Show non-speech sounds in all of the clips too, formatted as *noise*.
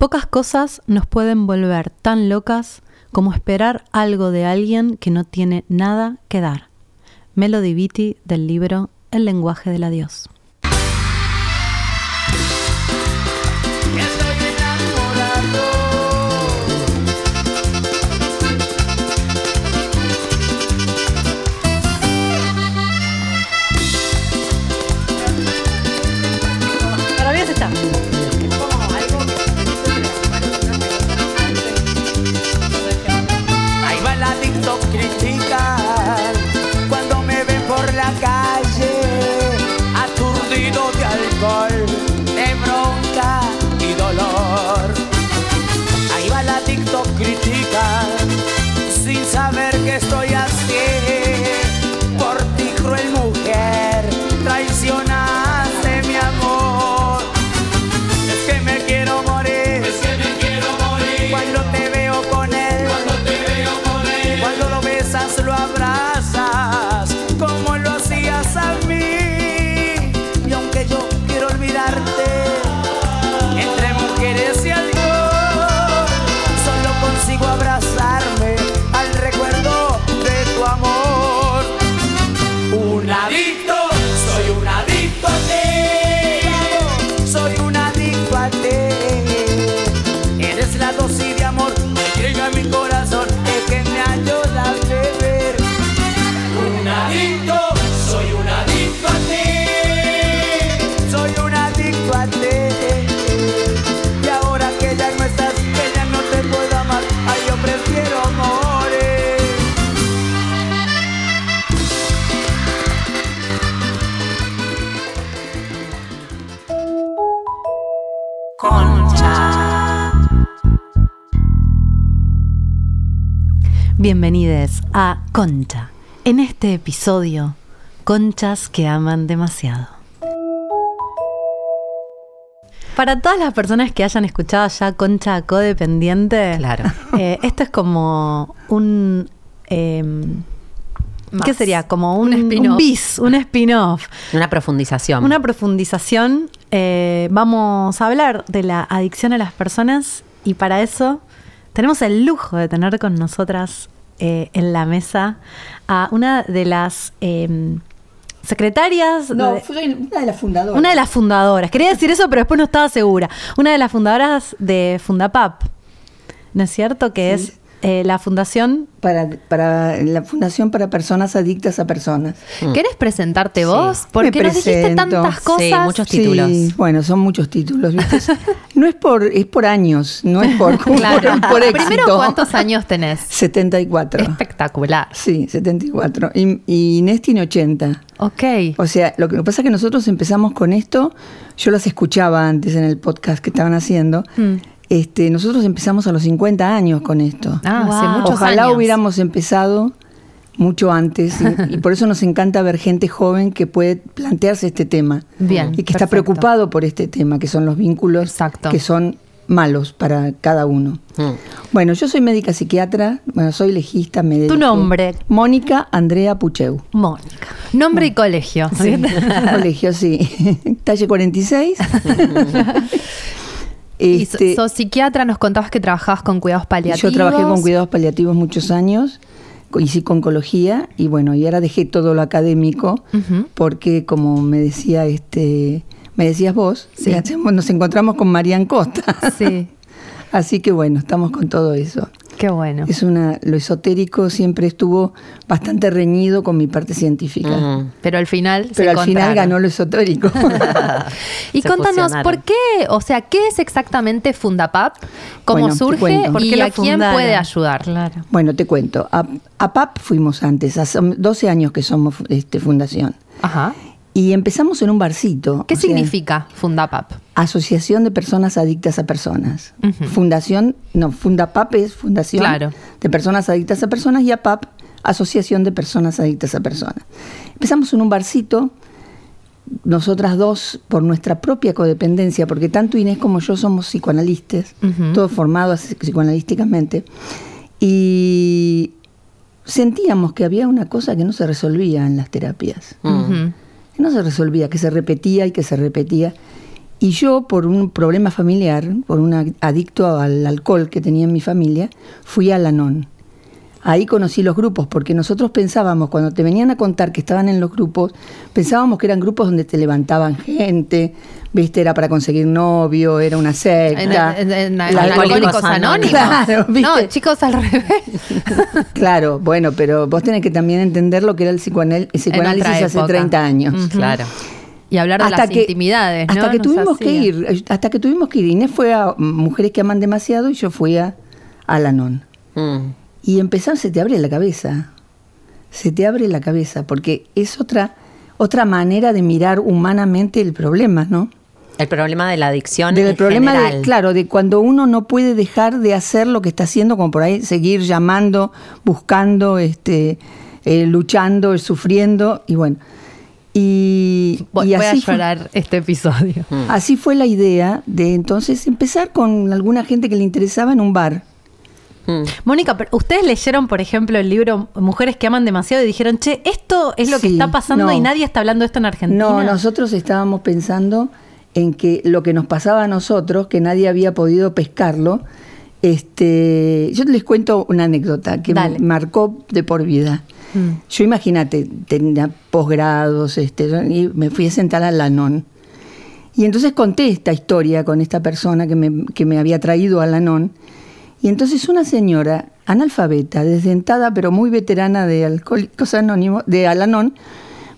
Pocas cosas nos pueden volver tan locas como esperar algo de alguien que no tiene nada que dar. Melody Beatty del libro El lenguaje del adiós. Bienvenidos a Concha. En este episodio, conchas que aman demasiado. Para todas las personas que hayan escuchado ya Concha Codependiente, Claro. eh, esto es como un... em, ¿Qué sería? Como un, Un spin-off. un bis, un spin-off. Una profundización. Una profundización. eh, vamos a hablar de la adicción a las personas y para eso tenemos el lujo de tener con nosotras eh, en la mesa a una de las eh, secretarias. No, de- soy una de las fundadoras. una de las fundadoras. Quería decir eso, pero después no estaba segura. Una de las fundadoras de Fundapap. ¿No es cierto? Que Sí. es eh, la fundación. para, para la Fundación para Personas Adictas a Personas. ¿Querés presentarte Sí. vos? Porque Me nos dijiste tantas Sí, cosas. muchos títulos. Sí, bueno, son muchos títulos, ¿viste? *laughs* no es por, es por años, no es por, *laughs* Claro. por, éxito. Primero, ¿cuántos años tenés? *laughs* 74. Espectacular. Sí, 74. Y, y Inés tiene 80. Ok. O sea, lo que pasa es que nosotros empezamos con esto, yo las escuchaba antes en el podcast que estaban haciendo. Mm. Este, nosotros empezamos a los 50 años con esto. Ah, hace Wow. muchos Ojalá años. hubiéramos empezado mucho antes y, y por eso nos encanta ver gente joven que puede plantearse este tema Bien, y que está preocupado por este tema, que son los vínculos Exacto. que son malos para cada uno. Mm. Bueno, yo soy médica psiquiatra, bueno, soy legista, me dedico- nombre? Mónica Andrea Pucheu. Mónica. Nombre y colegio. Colegio, sí. *laughs* *laughs* Talle 46. *laughs* Y Este, sos psiquiatra, nos contabas que trabajabas con cuidados paliativos. Yo trabajé con cuidados paliativos muchos años, hice oncología y bueno, y ahora dejé todo lo académico porque como me decía este, me decías vos, Sí. *laughs* nos encontramos con Marian Costa. Sí, *laughs* Así que bueno, estamos con todo eso. Qué bueno. Es una, lo esotérico siempre estuvo bastante reñido con mi parte científica. Pero al final se Pero al final ganó lo esotérico. *laughs* Y Se contanos, fusionaron. ¿por qué? O sea, ¿qué es exactamente Fundapap? ¿Cómo Bueno, surge? cuento. ¿Por ¿Y a quién puede ayudar? Claro. bueno, te cuento. A, a PAP fuimos antes, hace 12 años que somos este, fundación. Ajá. Y empezamos en un barcito. ¿Qué o sea, significa Fundapap? Asociación de Personas Adictas a Personas. Fundación, no, Fundapap es Fundación Claro. de Personas Adictas a Personas y APAP, Asociación de Personas Adictas a Personas. Empezamos en un barcito, nosotras dos, por nuestra propia codependencia, porque tanto Inés como yo somos psicoanalistas, Ujú. todos formados psicoanalísticamente, y sentíamos que había una cosa que no se resolvía en las terapias Ujú. No se resolvía, que se repetía y que se repetía. Y yo, por un problema familiar, por un adicto al alcohol que tenía en mi familia, fui al Anon. Ahí conocí los grupos, porque nosotros pensábamos, cuando te venían a contar que estaban en los grupos, pensábamos que eran grupos donde te levantaban gente, viste, era para conseguir novio, era una secta. En, en- en- La- en Alcohólicos Alcohólicos Anónimos. Claro, *laughs* ¿viste? no, chicos, al revés. *laughs* Claro, bueno, pero vos tenés que también entender lo que era el psicoanal- el psicoanálisis hace época. 30 años. Claro. Y hablar de las intimidades, ¿no? hasta que Nos tuvimos que ir hasta que tuvimos que ir Inés fue a Mujeres que aman demasiado y yo fui a Alanon Mm. Y empezar se te abre la cabeza se te abre la cabeza porque es otra otra manera de mirar humanamente el problema no El problema de la adicción del en problema de, general. claro de cuando uno no puede dejar de hacer lo que está haciendo como por ahí seguir llamando buscando este eh, luchando sufriendo y bueno y, Voy, y voy a así fue. llorar este episodio. Así fue la idea de entonces empezar con alguna gente que le interesaba en un bar. Mm. Mónica, pero ustedes leyeron, por ejemplo, el libro Mujeres que aman demasiado y dijeron, che, esto es lo que está pasando no. y nadie está hablando de esto en Argentina. No, nosotros estábamos pensando en que lo que nos pasaba a nosotros, que nadie había podido pescarlo, este, yo les cuento una anécdota que Dale. me marcó de por vida. Mm. Yo imagínate, tenía posgrados, este, y me fui a sentar al Lanón. Y entonces conté esta historia con esta persona que me, que me había traído al Lanón. Y entonces una señora analfabeta, desdentada, pero muy veterana de Alcohólicos Anónimos, de Alanón,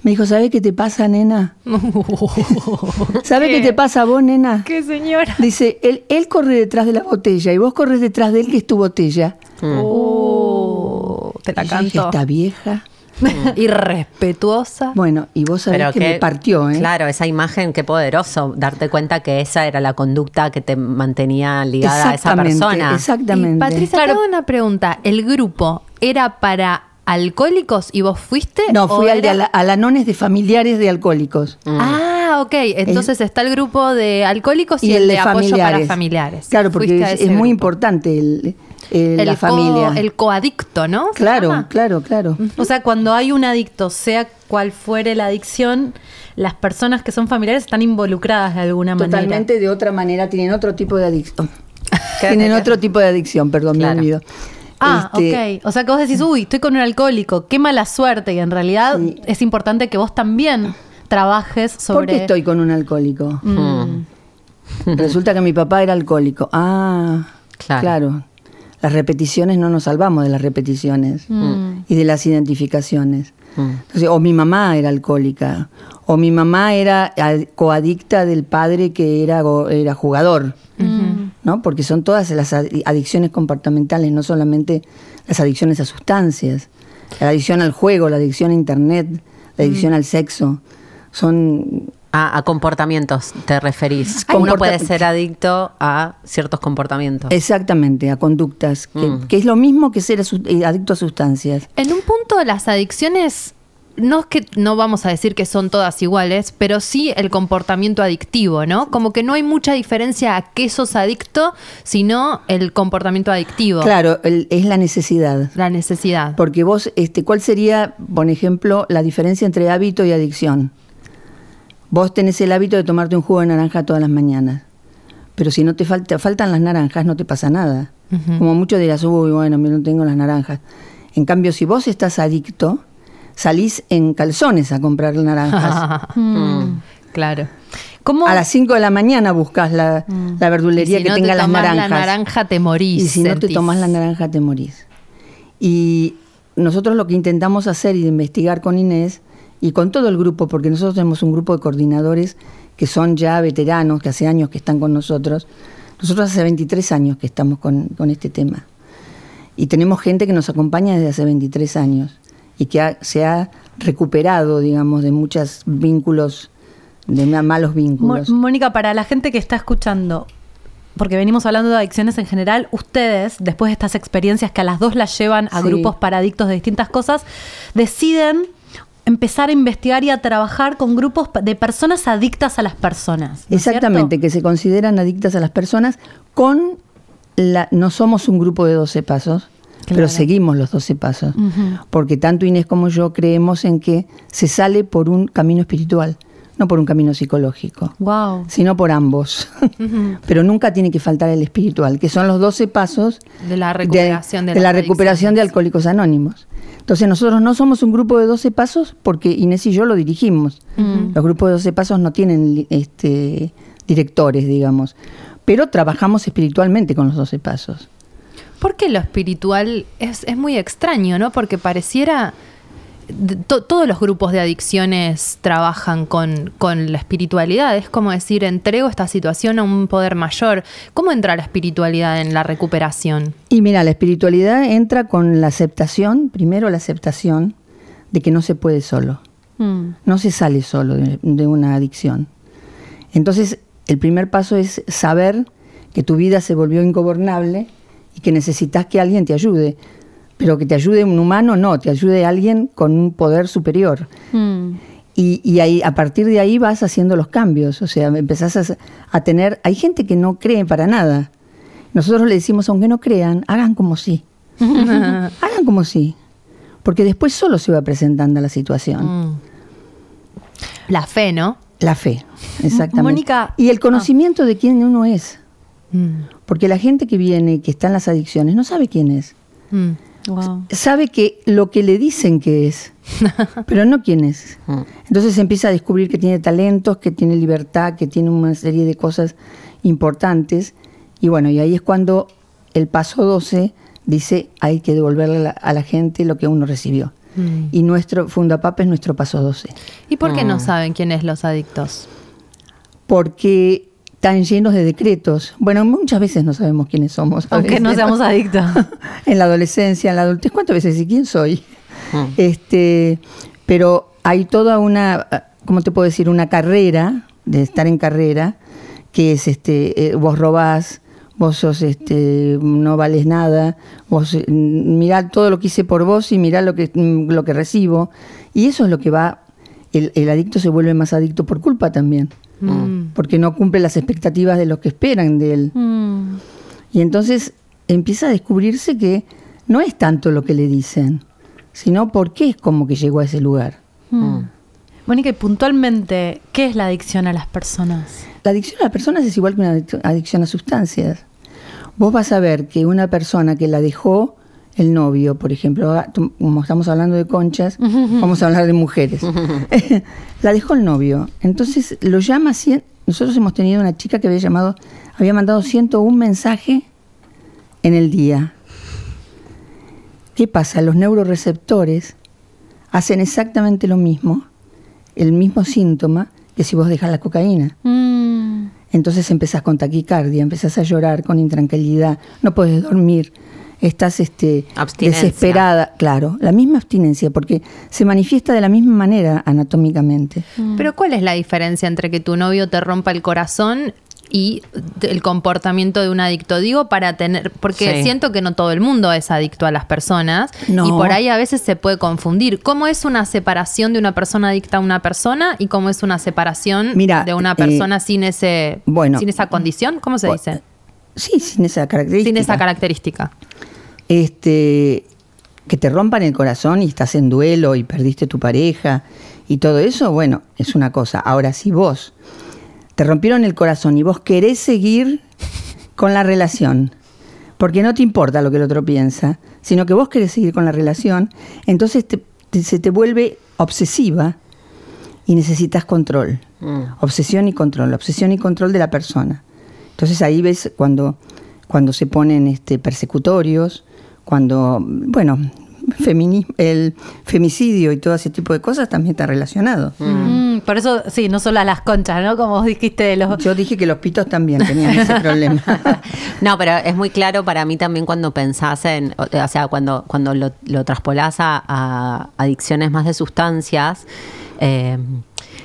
me dijo, ¿sabe qué te pasa, nena? *laughs* ¿Sabe qué te pasa a vos, nena? ¿Qué señora? Dice, él, él corre detrás de la botella y vos corres detrás de él que es tu botella. Oh, te la Y yo dije, canto. esta vieja. *laughs* Irrespetuosa. Bueno, y vos sabés Pero que, me partió, ¿eh? Claro, esa imagen, qué poderoso, darte cuenta que esa era la conducta que te mantenía ligada a esa persona. Exactamente. Y Patricia, Claro. te hago una pregunta. ¿El grupo era para alcohólicos y vos fuiste? No, fui al de era- ala- alanones de familiares de alcohólicos. Ah, ok. Entonces está el grupo de alcohólicos y, el, de, apoyo para familiares. Claro, porque es, muy importante el, el- El la co- familia. el coadicto, ¿no? ¿Se claro, claro, claro. O sea, cuando hay un adicto, sea cual fuere la adicción, las personas que son familiares están involucradas de alguna manera. Totalmente de otra manera, tienen otro tipo de adicción. *laughs* Tienen otro tipo de adicción, perdón, Claro. me olvido. Ah, Este, ok. O sea que vos decís, uy, estoy con un alcohólico, qué mala suerte. Y en realidad Sí. es importante que vos también trabajes sobre. ¿Por qué estoy con un alcohólico? Mm. Resulta que mi papá era alcohólico. Ah, Claro. claro. Las repeticiones no nos salvamos de las repeticiones Mm. y de las identificaciones. Mm. Entonces, o mi mamá era alcohólica, o mi mamá era ad- coadicta del padre que era, era jugador, ¿no? Porque son todas las adi- adicciones comportamentales, no solamente las adicciones a sustancias, la adicción al juego, la adicción a internet, la adicción al sexo, son A, a comportamientos te referís. Ay, Uno comporta- puede ser adicto a ciertos comportamientos. exactamente a conductas, que, Mm. que es lo mismo que ser eh, adicto a sustancias. En un punto, las adicciones. No es que no vamos a decir que son todas iguales, pero sí el comportamiento adictivo, ¿no? Como que no hay mucha diferencia a qué sos adicto, sino el comportamiento adictivo. Claro, el- es la necesidad. La necesidad. Porque vos, este, ¿cuál sería, por ejemplo, la diferencia entre hábito y adicción? Vos tenés el hábito de tomarte un jugo de naranja todas las mañanas. Pero si no te falta, faltan las naranjas, no te pasa nada. Como muchos dirás, uy, bueno, yo no tengo las naranjas. En cambio, si vos estás adicto, salís en calzones a comprar naranjas. *laughs* *laughs* Mm, Claro. ¿Cómo? a las 5 de la mañana buscas la, la y verdulería si que no tenga te las naranjas. la naranja te morís. Y si no te tomas la naranja, te morís. Y nosotros lo que intentamos hacer y de investigar con Inés y con todo el grupo, porque nosotros tenemos un grupo de coordinadores que son ya veteranos, que hace años que están con nosotros. Nosotros hace 23 años que estamos con, con este tema. Y tenemos gente que nos acompaña desde hace 23 años. y que ha- se ha recuperado, digamos, de muchos vínculos, de ma- malos vínculos. Mónica, para la gente que está escuchando, porque venimos hablando de adicciones en general, ustedes, después de estas experiencias que a las dos las llevan a Sí. grupos para adictos de distintas cosas, deciden empezar a investigar y a trabajar con grupos de personas adictas a las personas. ¿no es Exactamente, que se consideran adictas a las personas con la... No somos un grupo de 12 pasos, Claro. pero seguimos los 12 pasos. Porque tanto Inés como yo creemos en que se sale por un camino espiritual, no por un camino psicológico, Wow. sino por ambos. *laughs* pero nunca tiene que faltar el espiritual, que son los 12 pasos De la recuperación de, de las la recuperación de adicciones. Alcohólicos Anónimos. Entonces nosotros no somos un grupo de 12 pasos porque Inés y yo lo dirigimos. Los grupos de 12 pasos no tienen este, directores, digamos, pero trabajamos espiritualmente con los 12 pasos. ¿Por qué lo espiritual es, es muy extraño, no? Porque pareciera. To- todos los grupos de adicciones trabajan con, con la espiritualidad. Es como decir, entrego esta situación a un poder mayor. ¿Cómo entra la espiritualidad en la recuperación? Y mira, la espiritualidad entra con la aceptación, primero la aceptación de que no se puede solo. Mm. No se sale solo de, de una adicción. Entonces, el primer paso es saber que tu vida se volvió ingobernable y que necesitas que alguien te ayude. Pero que te ayude un humano, no, te ayude alguien con un poder superior. Mm. Y, y ahí, a partir de ahí vas haciendo los cambios. O sea, empezás a, a tener. Hay gente que no cree para nada. Nosotros le decimos, aunque no crean, hagan como sí. *laughs* hagan como sí. Porque después solo se va presentando la situación. Mm. La fe, ¿no? La fe, exactamente. Mónica- y el conocimiento de quién uno es. Mm. Porque la gente que viene, que está en las adicciones, no sabe quién es. Mm. Wow. Sabe que lo que le dicen que es, *laughs* pero no quién es. Entonces empieza a descubrir que tiene talentos, que tiene libertad, que tiene una serie de cosas importantes. Y bueno, y ahí es cuando el paso 12 dice hay que devolverle a la, a la gente lo que uno recibió. Mm. Y nuestro Fundapapa es nuestro paso 12. ¿Y por qué no saben quiénes los adictos? porque están llenos de decretos. Bueno, muchas veces no sabemos quiénes somos. Aunque no seamos adictos. *laughs* en la adolescencia, en la adultez, ¿cuántas veces y quién soy? Este, pero hay toda una, ¿cómo te puedo decir? Una carrera, de estar en carrera, que es este, eh, vos robás, vos sos este, no vales nada, vos eh, mirá todo lo que hice por vos y mirá lo que, mm, lo que recibo. Y eso es lo que va, el, el adicto se vuelve más adicto por culpa también, Mm. porque no cumple las expectativas de los que esperan de él. Mm. Y entonces empieza a descubrirse que no es tanto lo que le dicen, sino por qué es como que llegó a ese lugar. Mm. Mónica, y puntualmente, ¿qué es la adicción a las personas? La adicción a las personas es igual que una adic- adicción a sustancias. Vos vas a ver que una persona que la dejó el novio, por ejemplo, ah, como estamos hablando de conchas, *laughs* vamos a hablar de mujeres. *laughs* *laughs* la dejó el novio. Entonces lo llama, cien- nosotros hemos tenido una chica que había llamado, había mandado 101 mensajes en el día. ¿Qué pasa? Los neuroreceptores hacen exactamente lo mismo, el mismo síntoma que si vos dejas la cocaína. Mm. Entonces empezás con taquicardia, empezás a llorar con intranquilidad, no puedes dormir, estás este, desesperada. Claro, la misma abstinencia, porque se manifiesta de la misma manera anatómicamente. Pero ¿cuál es la diferencia entre que tu novio te rompa el corazón y el comportamiento de un adicto? Digo, para tener, porque Sí. siento que no todo el mundo es adicto a las personas No. y por ahí a veces se puede confundir. ¿Cómo es una separación de una persona adicta a una persona y cómo es una separación Mira, de una eh, persona sin ese bueno. sin esa condición? ¿Cómo se dice? Sí, sin esa característica. Sin esa característica. Este, que te rompan el corazón y estás en duelo y perdiste tu pareja y todo eso, bueno, es una cosa. Ahora, si vos te rompieron el corazón y vos querés seguir con la relación, porque no te importa lo que el otro piensa, sino que vos querés seguir con la relación, entonces te- te- se te vuelve obsesiva y necesitas control. Mm. Obsesión y control, obsesión y control de la persona. Entonces ahí ves cuando, cuando se ponen este, persecutorios, cuando, bueno, femini- el femicidio y todo ese tipo de cosas también está relacionado. Mm, por eso, sí, no solo a las conchas, ¿no? Como vos dijiste de los... Yo dije que los pitos también tenían ese *laughs* problema. *laughs* No, pero es muy claro para mí también cuando pensás en, o o sea, cuando, cuando lo, lo traspolás a, a adicciones más de sustancias, eh,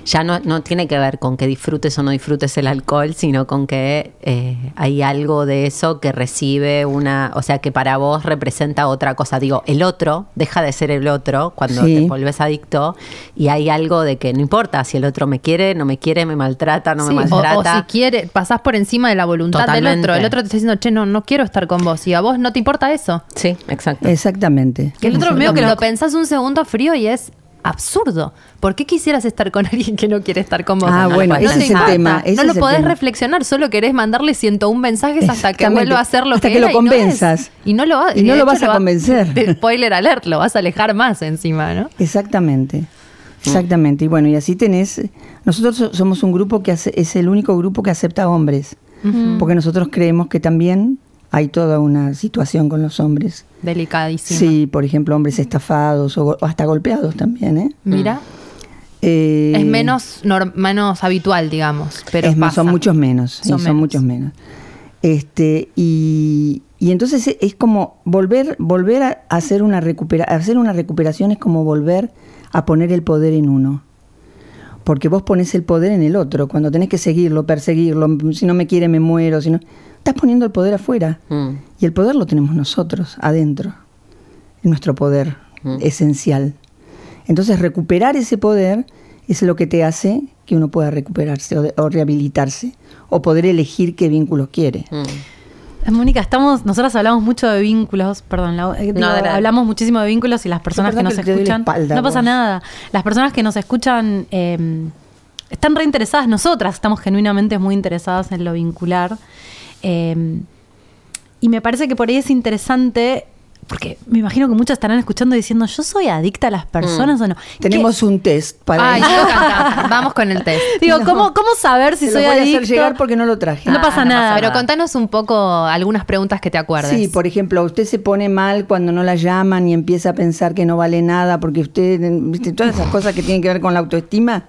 ya no, no tiene que ver con que disfrutes o no disfrutes el alcohol, sino con que eh, hay algo de eso que recibe una, o sea, que para vos representa otra cosa. Digo, el otro deja de ser el otro cuando Sí. te volvés adicto y hay algo de que no importa si el otro me quiere, no me quiere, me maltrata, no Sí, me o, o maltrata. si quiere, pasás por encima de la voluntad del otro. El otro te está diciendo, che, no, no quiero estar con vos. Y a vos no te importa eso. Sí, exacto. Exactamente. Que el otro medio que lo lo- pensás un segundo frío y es absurdo. ¿Por qué quisieras estar con *laughs* alguien que no quiere estar con vos? Ah, No, bueno, no ese es el tema, no lo podés tema. reflexionar, solo querés mandarle 101 mensajes hasta que vuelva a hacer lo Hasta que, que lo convenzas. Y no lo, Y no lo vas a convencer. Spoiler alert, lo vas a alejar más encima, ¿no? Exactamente. Exactamente. Y bueno, y así tenés. Nosotros so- somos un grupo que hace- es el único grupo que acepta hombres. Porque nosotros creemos que también hay toda una situación con los hombres. Delicadísimo. Sí, por ejemplo, hombres estafados o, hasta golpeados también, ¿eh? Mira, Eh, es menos, menos habitual, digamos. Pero es más, son muchos menos, sí, Son muchos menos. Este, y, y entonces e- es como volver, volver a hacer una recupera, hacer una recuperación es como volver a poner el poder en uno. Porque vos pones el poder en el otro, cuando tenés que seguirlo, perseguirlo, si no me quiere me muero, si no, estás poniendo el poder afuera. Mm. Y el poder lo tenemos nosotros, adentro, en nuestro poder esencial. Entonces recuperar ese poder es lo que te hace que uno pueda recuperarse o, de- o rehabilitarse o poder elegir qué vínculos quiere. Mm. Eh, Mónica, estamos, nosotras hablamos mucho de vínculos, perdón, la- eh, digo, hablamos muchísimo de vínculos y las personas que nos que escuchan, espalda, no pasa vos. nada, las personas que nos escuchan eh, están reinteresadas, nosotras estamos genuinamente muy interesadas en lo vincular eh, y me parece que por ahí es interesante, porque me imagino que muchas estarán escuchando diciendo, yo soy adicta a las personas o no. Tenemos un test para Ay. Vamos con el test. ¿Qué- Digo, ¿cómo, ¿cómo saber si Te soy lo voy a adicta? hacer llegar porque no lo traje. No pasa nada. Pero contanos un poco algunas preguntas que te acuerdes. Sí, por ejemplo, usted se pone mal cuando no la llaman y empieza a pensar que no vale nada porque usted, viste, todas esas cosas que tienen que ver con la autoestima.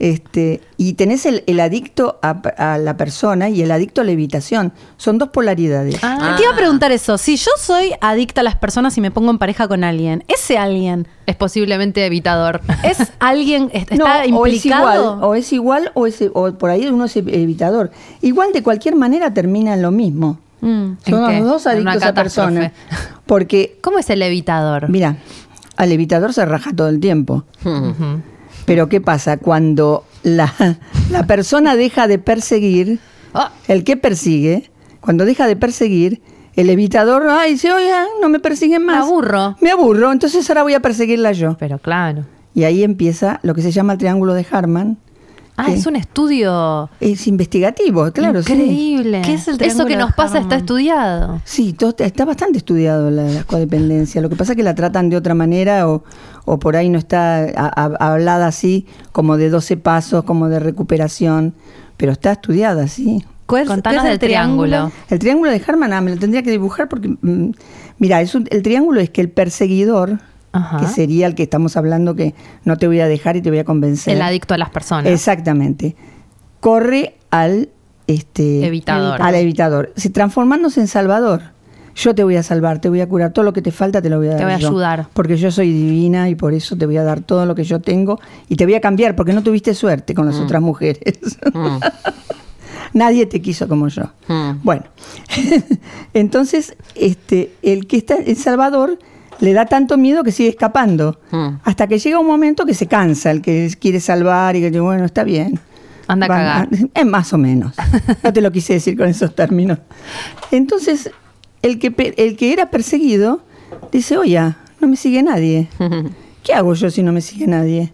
Este, y tenés el, el adicto a, a la persona y el adicto a la evitación. Son dos polaridades. Ah, Te iba a preguntar eso. Si yo soy adicta a las personas y me pongo en pareja con alguien, ese alguien es posiblemente evitador. es *laughs* alguien No, está o es implicado. igual, o es igual o, es, o por ahí uno es evitador. Igual de cualquier manera termina en lo mismo. Mm. ¿En Son qué? los dos adictos a personas. Porque, ¿Cómo es el evitador? mira, al evitador se raja todo el tiempo. *laughs* Ujú. Pero ¿qué pasa? Cuando la, la persona deja de perseguir, Ah, el que persigue, cuando deja de perseguir, el evitador, ay, dice, oye, no me persiguen me más. aburro. Me aburro, entonces ahora voy a perseguirla yo. Pero claro. Y ahí empieza lo que se llama el triángulo de Harman. Ah, es un estudio Es investigativo, claro, sí. increíble. ¿Qué es el Eso que nos pasa está estudiado. Sí, todo está, está bastante estudiado la, la codependencia. Lo que pasa es que la tratan de otra manera o, o por ahí no está a- a- hablada así como de 12 pasos, como de recuperación, pero está estudiada, sí. ¿Cuál Contanos qué es del triángulo. El triángulo de Harman, ah, me lo tendría que dibujar porque, mm, mira, es un- el triángulo es que el perseguidor, Ajá. que sería el que estamos hablando que no te voy a dejar y te voy a convencer. El adicto a las personas. Exactamente. Corre al este Evitador. Al evitador. Se transformándose en salvador. Yo te voy a salvar, te voy a curar, todo lo que te falta te lo voy a Te dar. voy a yo. ayudar. Porque yo soy divina y por eso te voy a dar todo lo que yo tengo y te voy a cambiar porque no tuviste suerte con las otras mujeres. Mm. *laughs* Nadie te quiso como yo. Mm. Bueno, *laughs* entonces este, el que está en Salvador le da tanto miedo que sigue escapando. Mm. Hasta que llega un momento que se cansa, el que quiere salvar y que dice, bueno, está bien. Anda a cagar. *laughs* Es más o menos. No te lo quise decir con esos términos. Entonces, el que, el que era perseguido dice, oye, no me sigue nadie. *laughs* ¿Qué hago yo si no me sigue nadie?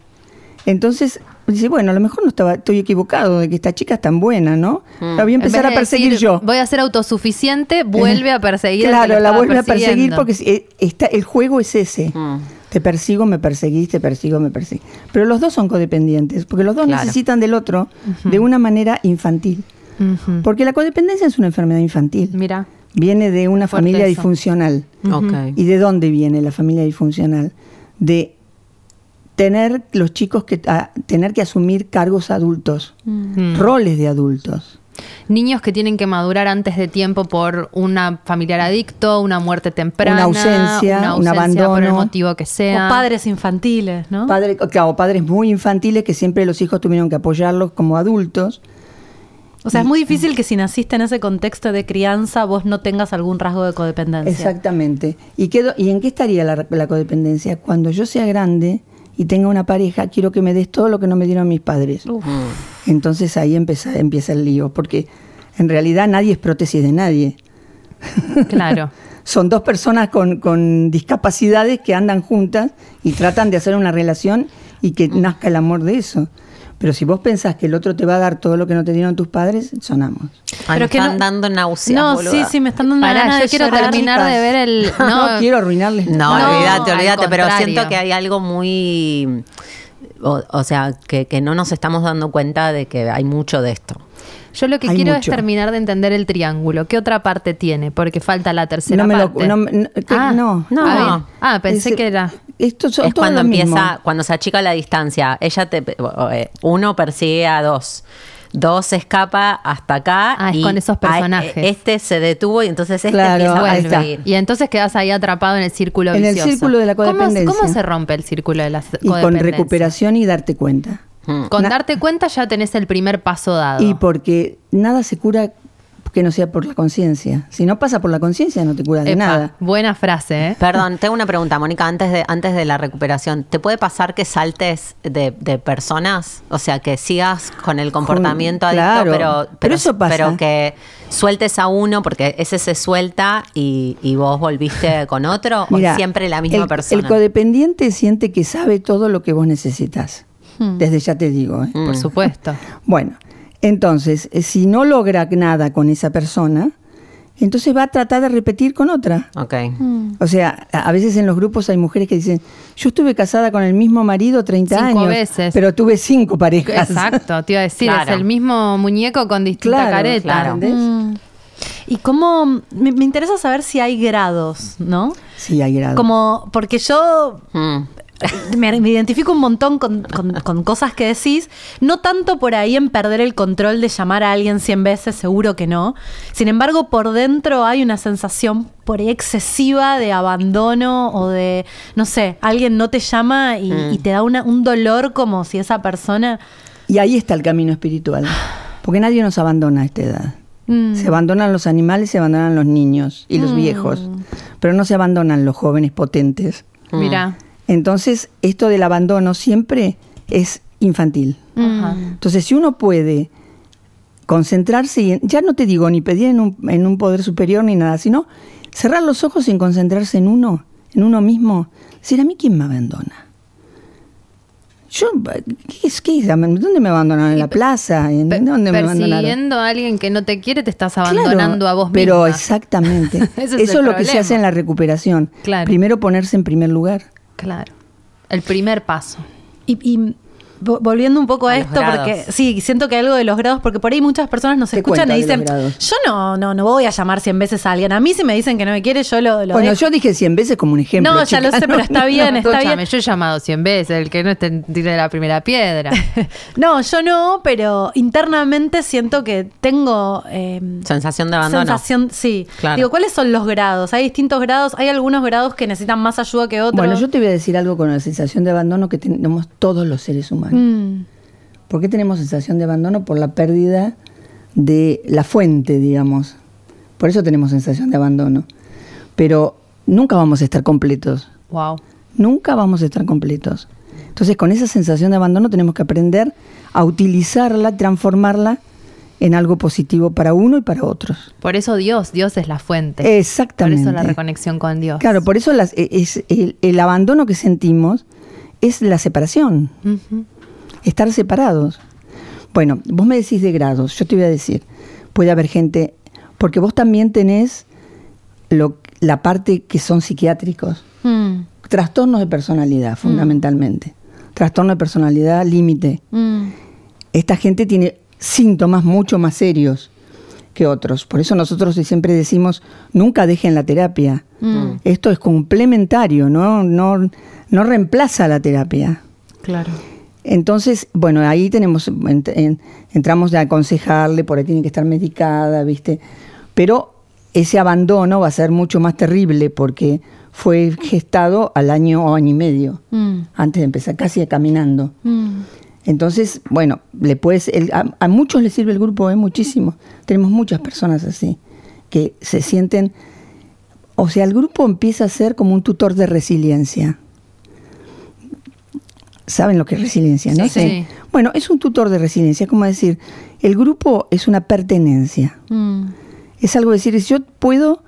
Entonces dice, bueno, a lo mejor no estaba, estoy equivocado de que esta chica es tan buena, ¿no? La voy a empezar a perseguir decir, yo. Voy a ser autosuficiente, vuelve a perseguir. Claro, la vuelve a perseguir porque eh, está, el juego es ese. Mm. Te persigo, me perseguís, te persigo, me persigo. Pero los dos son codependientes, porque los dos Claro. necesitan del otro de una manera infantil. Porque la codependencia es una enfermedad infantil. Mira. Viene de una Fuerte familia eso. disfuncional. ¿Y de dónde viene la familia disfuncional? De tener los chicos que a- tener que asumir cargos adultos, Mm. roles de adultos. Niños que tienen que madurar antes de tiempo por una familiar adicto, una muerte temprana, Una ausencia, una un ausencia por el abandono. motivo que sea. O padres infantiles, ¿no? Padre, claro, padres muy infantiles que siempre los hijos tuvieron que apoyarlos como adultos. O sea, es muy difícil que si naciste en ese contexto de crianza vos no tengas algún rasgo de codependencia. Exactamente. ¿Y, qué do- ¿Y en qué estaría la, la codependencia? Cuando yo sea grande y tenga una pareja, quiero que me des todo lo que no me dieron mis padres. Uf. Entonces ahí empieza, empieza el lío, porque en realidad nadie es prótesis de nadie. Claro. *laughs* Son dos personas con, con discapacidades que andan juntas y tratan de hacer una relación y que nazca el amor de eso. Pero si vos pensás que el otro te va a dar todo lo que no te dieron tus padres, sonamos. Ay, Pero me que están no- dando náuseas, No, boluda. sí, sí, me están dando yo de quiero terminar de ver el. *laughs* No, No, quiero arruinarles. No, No, olvídate, olvídate, pero siento que hay algo muy... O, o sea, que, que no nos estamos dando cuenta de que hay mucho de esto. Yo lo que Hay quiero mucho. es terminar de entender el triángulo. ¿Qué otra parte tiene? Porque falta la tercera No me lo- parte. no me- no, que- ah, no. No. Ah. Ah, pensé Es- que era. Esto son es cuando mismo. empieza, cuando se achica la distancia. Ella te, eh, uno persigue a dos. Dos se escapa hasta acá. Ah, es y con esos a- personajes. Este se detuvo y entonces este Claro, empieza a perseguir. Y entonces quedas ahí atrapado en el círculo En el vicioso. círculo de la ¿Cómo- codependencia. ¿Cómo, se rompe el círculo de la Y con codependencia? recuperación y darte cuenta. Mm. Con Na- darte cuenta ya tenés el primer paso dado. Y porque nada se cura que no sea por la conciencia. Si no pasa por la conciencia, no te curas de Epa, nada. Buena frase, ¿eh? Perdón, tengo una pregunta, Mónica, antes de, antes de la recuperación. ¿Te puede pasar que saltes de, de personas? O sea, que sigas con el comportamiento Con- adicto, claro, pero, pero eso pasa. pero que sueltes a uno porque ese se suelta y, y vos volviste con otro, o Mira, siempre la misma el, persona. El codependiente siente que sabe todo lo que vos necesitas. Hmm. Desde ya te digo. ¿eh? Mm. Por supuesto. Bueno, entonces, eh, si no logra nada con esa persona, entonces va a tratar de repetir con otra. Ok. O sea, a veces en los grupos hay mujeres que dicen, yo estuve casada con el mismo marido 30 Cinco años, veces. pero tuve cinco parejas. Exacto, te iba a decir, Claro. es el mismo muñeco con distinta Claro, careta. claro. Mm. Y cómo, me, me interesa saber si hay grados, ¿no? Sí, hay grados. Como, porque yo Mm. Me, me identifico un montón con, con- con cosas que decís, no tanto por ahí en perder el control de llamar a alguien 100 veces, seguro que no. Sin embargo, por dentro hay una sensación por ahí excesiva de abandono o de, no sé, alguien no te llama y, y te da una- un dolor como si esa persona... Y ahí está el camino espiritual. Porque nadie nos abandona a esta edad. Mm. Se abandonan los animales, se abandonan los niños y los viejos. Pero no se abandonan los jóvenes potentes. Mira. Entonces, esto del abandono siempre es infantil. Ajá. Entonces, si uno puede concentrarse, y en- ya no te digo ni pedir en un, en un poder superior ni nada, sino cerrar los ojos y concentrarse en uno, en uno mismo, decir, ¿a mí quién me abandona? Yo, ¿qué es? ¿Qué es? ¿Dónde me abandonan? ¿En la plaza? ¿En Pe- dónde me abandonaron? persiguiendo a alguien que no te quiere, te estás Claro, abandonando a vos Pero misma. exactamente. *laughs* Eso es lo que se hace en la recuperación. Claro. Primero ponerse en primer lugar. Claro. El primer paso. Y, y vo- volviendo un poco a, esto, porque sí, siento que algo de los grados, porque por ahí muchas personas nos ¿Qué escuchan y dicen, yo no, no, no voy a llamar 100 veces a alguien. A mí si me dicen que no me quiere, yo lo, lo bueno, dejo. yo dije 100 veces como un ejemplo. No, ya lo sé, *laughs* pero está bien, está Escúchame, bien. yo he llamado 100 veces, el que no esté tire la primera piedra. *laughs* No, yo no, pero internamente siento que tengo eh, Sensación de abandono. sensación, sí. Claro. Digo, ¿cuáles son los grados? Hay distintos grados, hay algunos grados que necesitan más ayuda que otros. Bueno, yo te voy a decir algo con la sensación de abandono que tenemos todos los seres humanos. Mm, ¿Por qué tenemos sensación de abandono? Por la pérdida de la fuente, digamos. Por eso tenemos sensación de abandono. Pero nunca vamos a estar completos. wow. Nunca vamos a estar completos. Entonces, con esa sensación de abandono tenemos que aprender a utilizarla, transformarla en algo positivo para uno y para otros. Por eso Dios, Dios es la fuente. Exactamente. Por eso la reconexión con Dios. Claro, por eso las- e- es, el, el abandono que sentimos es la separación, Ujú. Estar separados. Bueno, vos me decís de grados, yo te voy a decir, puede haber gente, porque vos también tenés lo- la parte que son psiquiátricos, mm, trastornos de personalidad fundamentalmente, trastorno de personalidad límite. mm. Esta gente tiene síntomas mucho más serios. que otros. Por eso nosotros siempre decimos, nunca dejen la terapia. Mm. Esto es complementario, ¿no? No, no reemplaza la terapia. Claro. Entonces, bueno, ahí tenemos, ent- en- entramos de aconsejarle, por ahí tiene que estar medicada, ¿viste? Pero ese abandono va a ser mucho más terrible porque fue gestado al año o año y medio, Mm. antes de empezar, casi caminando. Mm. Entonces, bueno, le puedes, el- a, a muchos les sirve el grupo, ¿eh? muchísimo. Tenemos muchas personas así, que se sienten, o sea, el grupo empieza a ser como un tutor de resiliencia. ¿Saben lo que es resiliencia, no? Sí, sí. Bueno, es un tutor de resiliencia, como decir, el grupo es una pertenencia. Mm. Es algo decir, yo puedo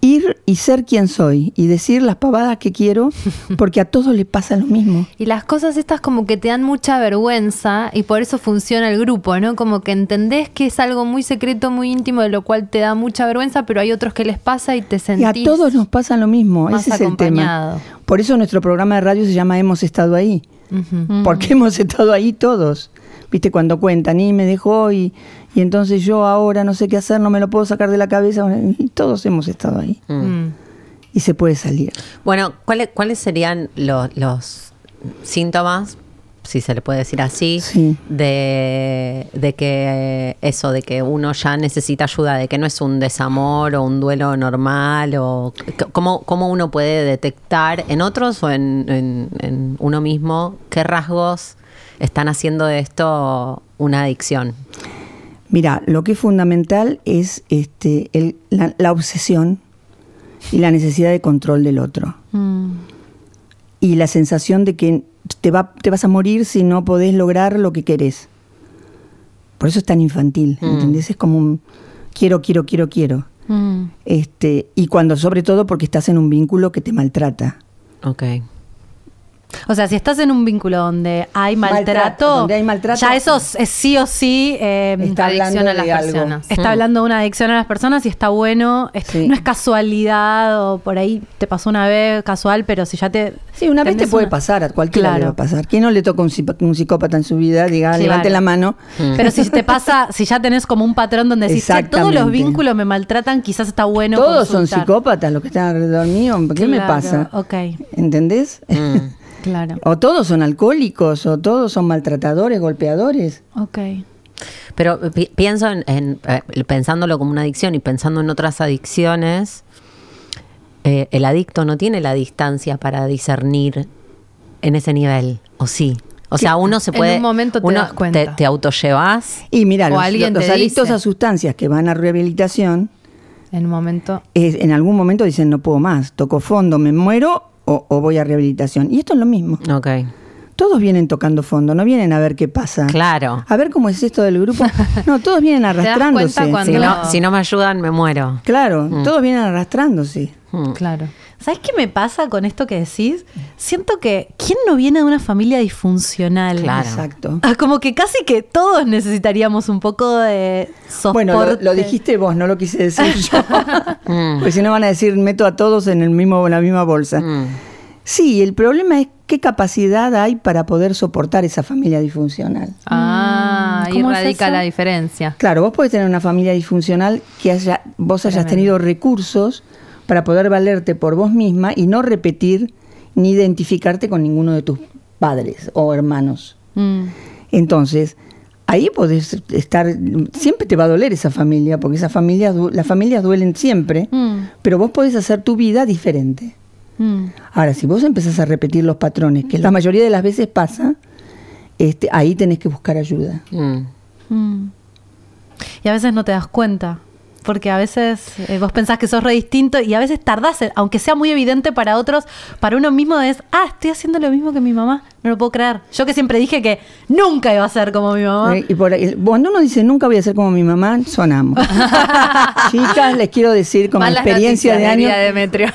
ir y ser quien soy y decir las pavadas que quiero, *laughs* porque a todos les pasa lo mismo. Y las cosas estas como que te dan mucha vergüenza y por eso funciona el grupo, ¿no? Como que entendés que es algo muy secreto, muy íntimo, de lo cual te da mucha vergüenza, pero hay otros que les pasa y te Y sentís... a todos nos pasa lo mismo, más ese es el tema. Por eso nuestro programa de radio se llama Hemos estado ahí, Ujú. Mm. porque hemos estado ahí todos. Viste, cuando cuentan, y me dejó y, y entonces yo ahora no sé qué hacer, no me lo puedo sacar de la cabeza, y todos hemos estado ahí. Mm. Y se puede salir. Bueno, ¿cuáles, cuáles serían lo- los síntomas, si se le puede decir así, Sí. de, de que eso, de que uno ya necesita ayuda, de que no es un desamor o un duelo normal, o cómo, cómo uno puede detectar en otros o en, en- en uno mismo qué rasgos están haciendo de esto una adicción? Mira, lo que es fundamental es este, el- la, la obsesión y la necesidad de control del otro. Mm. Y la sensación de que te, va, te vas a morir si no podés lograr lo que querés. Por eso es tan infantil, Mm. ¿entendés? Es como un quiero, quiero, quiero, quiero. Mm. Este, y cuando, sobre todo, porque estás en un vínculo que te maltrata. Ok. O sea, si estás en un vínculo donde hay maltrato, Maltrato, donde hay maltrato. ya eso es, es sí o sí eh, Está adicción hablando a las algo. personas. está Mm. hablando de una adicción a las personas y está bueno. Es- Sí. No es casualidad o por ahí te pasó una vez casual, pero si ya te. Sí, una vez te puede una- pasar, a cualquiera le Claro. va a pasar. ¿Quién no le toca un, un psicópata en su vida? Diga, Claro. levante la mano. Pero si te pasa, si ya tenés como un patrón donde decís, "Che, todos los vínculos me maltratan, quizás está bueno. Todos son consultar". psicópatas los que están alrededor mío. ¿Qué me pasa? Ok, ¿Entendés? Mm. *laughs* claro. O todos son alcohólicos, o todos son maltratadores, golpeadores. Ok. Pero pi- pienso en, en, eh, pensándolo como una adicción y pensando en otras adicciones, eh, el adicto no tiene la distancia para discernir en ese nivel, ¿o sí? O sea, uno se En puede... un momento te uno das cuenta. Te, te autollevas. Y mira, O los, alguien los te adictos dice. a sustancias que van a rehabilitación, En un momento... en algún momento dicen no puedo más, toco fondo, me muero o, o voy a rehabilitación. Y esto es lo mismo. Ok, Todos vienen tocando fondo, no vienen a ver qué pasa. claro. A ver cómo es esto del grupo. *laughs* No, todos vienen arrastrándose. cuando- Si No. si no me ayudan, me muero. Claro, todos vienen arrastrándose. Mm. Claro. ¿Sabes qué me pasa con esto que decís? Siento que, ¿quién no viene de una familia disfuncional? Claro. Exacto. Ah, como que casi que todos necesitaríamos un poco de soporte. Bueno, lo, lo dijiste vos, no lo quise decir yo. *laughs* Mm. Porque si no van a decir, meto a todos en el mismo, en la misma bolsa. Mm. Sí, el problema es qué capacidad hay para poder soportar esa familia disfuncional. Ah, ahí ¿cómo es radica la diferencia. Claro, vos podés tener una familia disfuncional que haya, vos hayas Tremendo. tenido recursos para poder valerte por vos misma y no repetir ni identificarte con ninguno de tus padres o hermanos. Mm, Entonces, ahí podés estar, siempre te va a doler esa familia, porque esas familias, las familias duelen siempre, mm, pero vos podés hacer tu vida diferente. mm. Ahora, si vos empezás a repetir los patrones, que la mayoría de las veces pasa, este, ahí tenés que buscar ayuda. Mm. Mm. Y a veces no te das cuenta. Porque a veces eh, vos pensás que sos re distinto y a veces tardás, en- aunque sea muy evidente para otros, para uno mismo es, ah, estoy haciendo lo mismo que mi mamá, no lo puedo creer. Yo que siempre dije que nunca iba a ser como mi mamá. Eh, Y por ahí- cuando uno dice nunca voy a ser como mi mamá, sonamos. *laughs* Chicas, les quiero decir con mi Malas experiencia de años, Demetrio.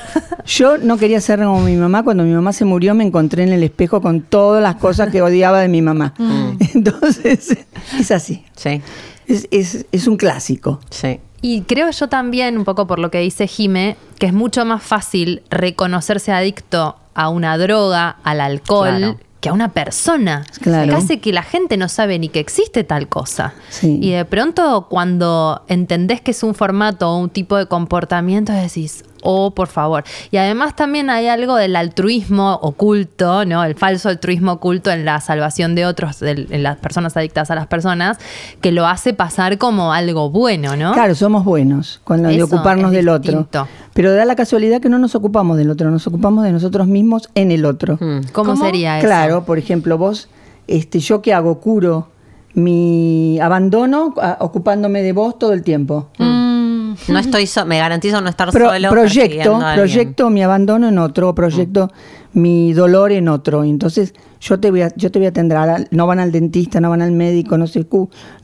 yo no quería ser como mi mamá. Cuando mi mamá se murió, me encontré en el espejo con todas las cosas que odiaba de mi mamá. *laughs* Entonces, es así. Sí, Es, es- es un clásico. sí. Y creo yo también, un poco por lo que dice Jime, que es mucho más fácil reconocerse adicto a una droga, al alcohol, Claro. que a una persona. Claro. Que hace que la gente no sabe ni que existe tal cosa. Sí. Y de pronto cuando entendés que es un formato o un tipo de comportamiento, decís, oh, por favor. Y además también hay algo del altruismo oculto, ¿no? El falso altruismo oculto en la salvación de otros, del- en las personas adictas a las personas, que lo hace pasar como algo bueno, ¿no? Claro, somos buenos con lo de ocuparnos del otro. Pero da la casualidad que no nos ocupamos del otro, nos ocupamos de nosotros mismos en el otro. Mm. ¿Cómo, ¿Cómo? sería eso? Claro, por ejemplo, vos, este, yo qué hago, curo mi abandono a- ocupándome de vos todo el tiempo. Mm, No estoy so- me garantizo no estar Pro- solo. proyecto, proyecto mi abandono en otro, proyecto mi dolor en otro. Entonces, yo te voy a, yo te voy a atender. Ahora, No van al dentista, no van al médico, no se,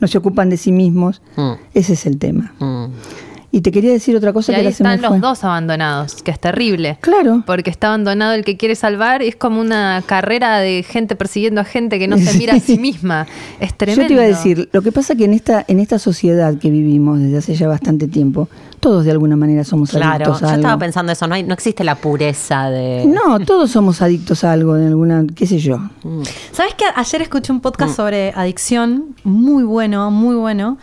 no se ocupan de sí mismos. Mm. Ese es el tema. Mm. Y te quería decir otra Y cosa que ahí se me están fue. los dos abandonados, que es terrible. Claro. Porque está abandonado el que quiere salvar y es como una carrera de gente persiguiendo a gente que no se mira a sí *laughs* misma. Es tremendo. Yo te iba a decir, lo que pasa que en esta, en esta sociedad que vivimos desde hace ya bastante tiempo, todos de alguna manera somos Claro, adictos yo a algo. estaba pensando eso, no, hay, no existe la pureza de... No, todos somos adictos a algo, de alguna, qué sé yo. Mm. ¿Sabes que ayer escuché un podcast sobre adicción, muy bueno, muy bueno,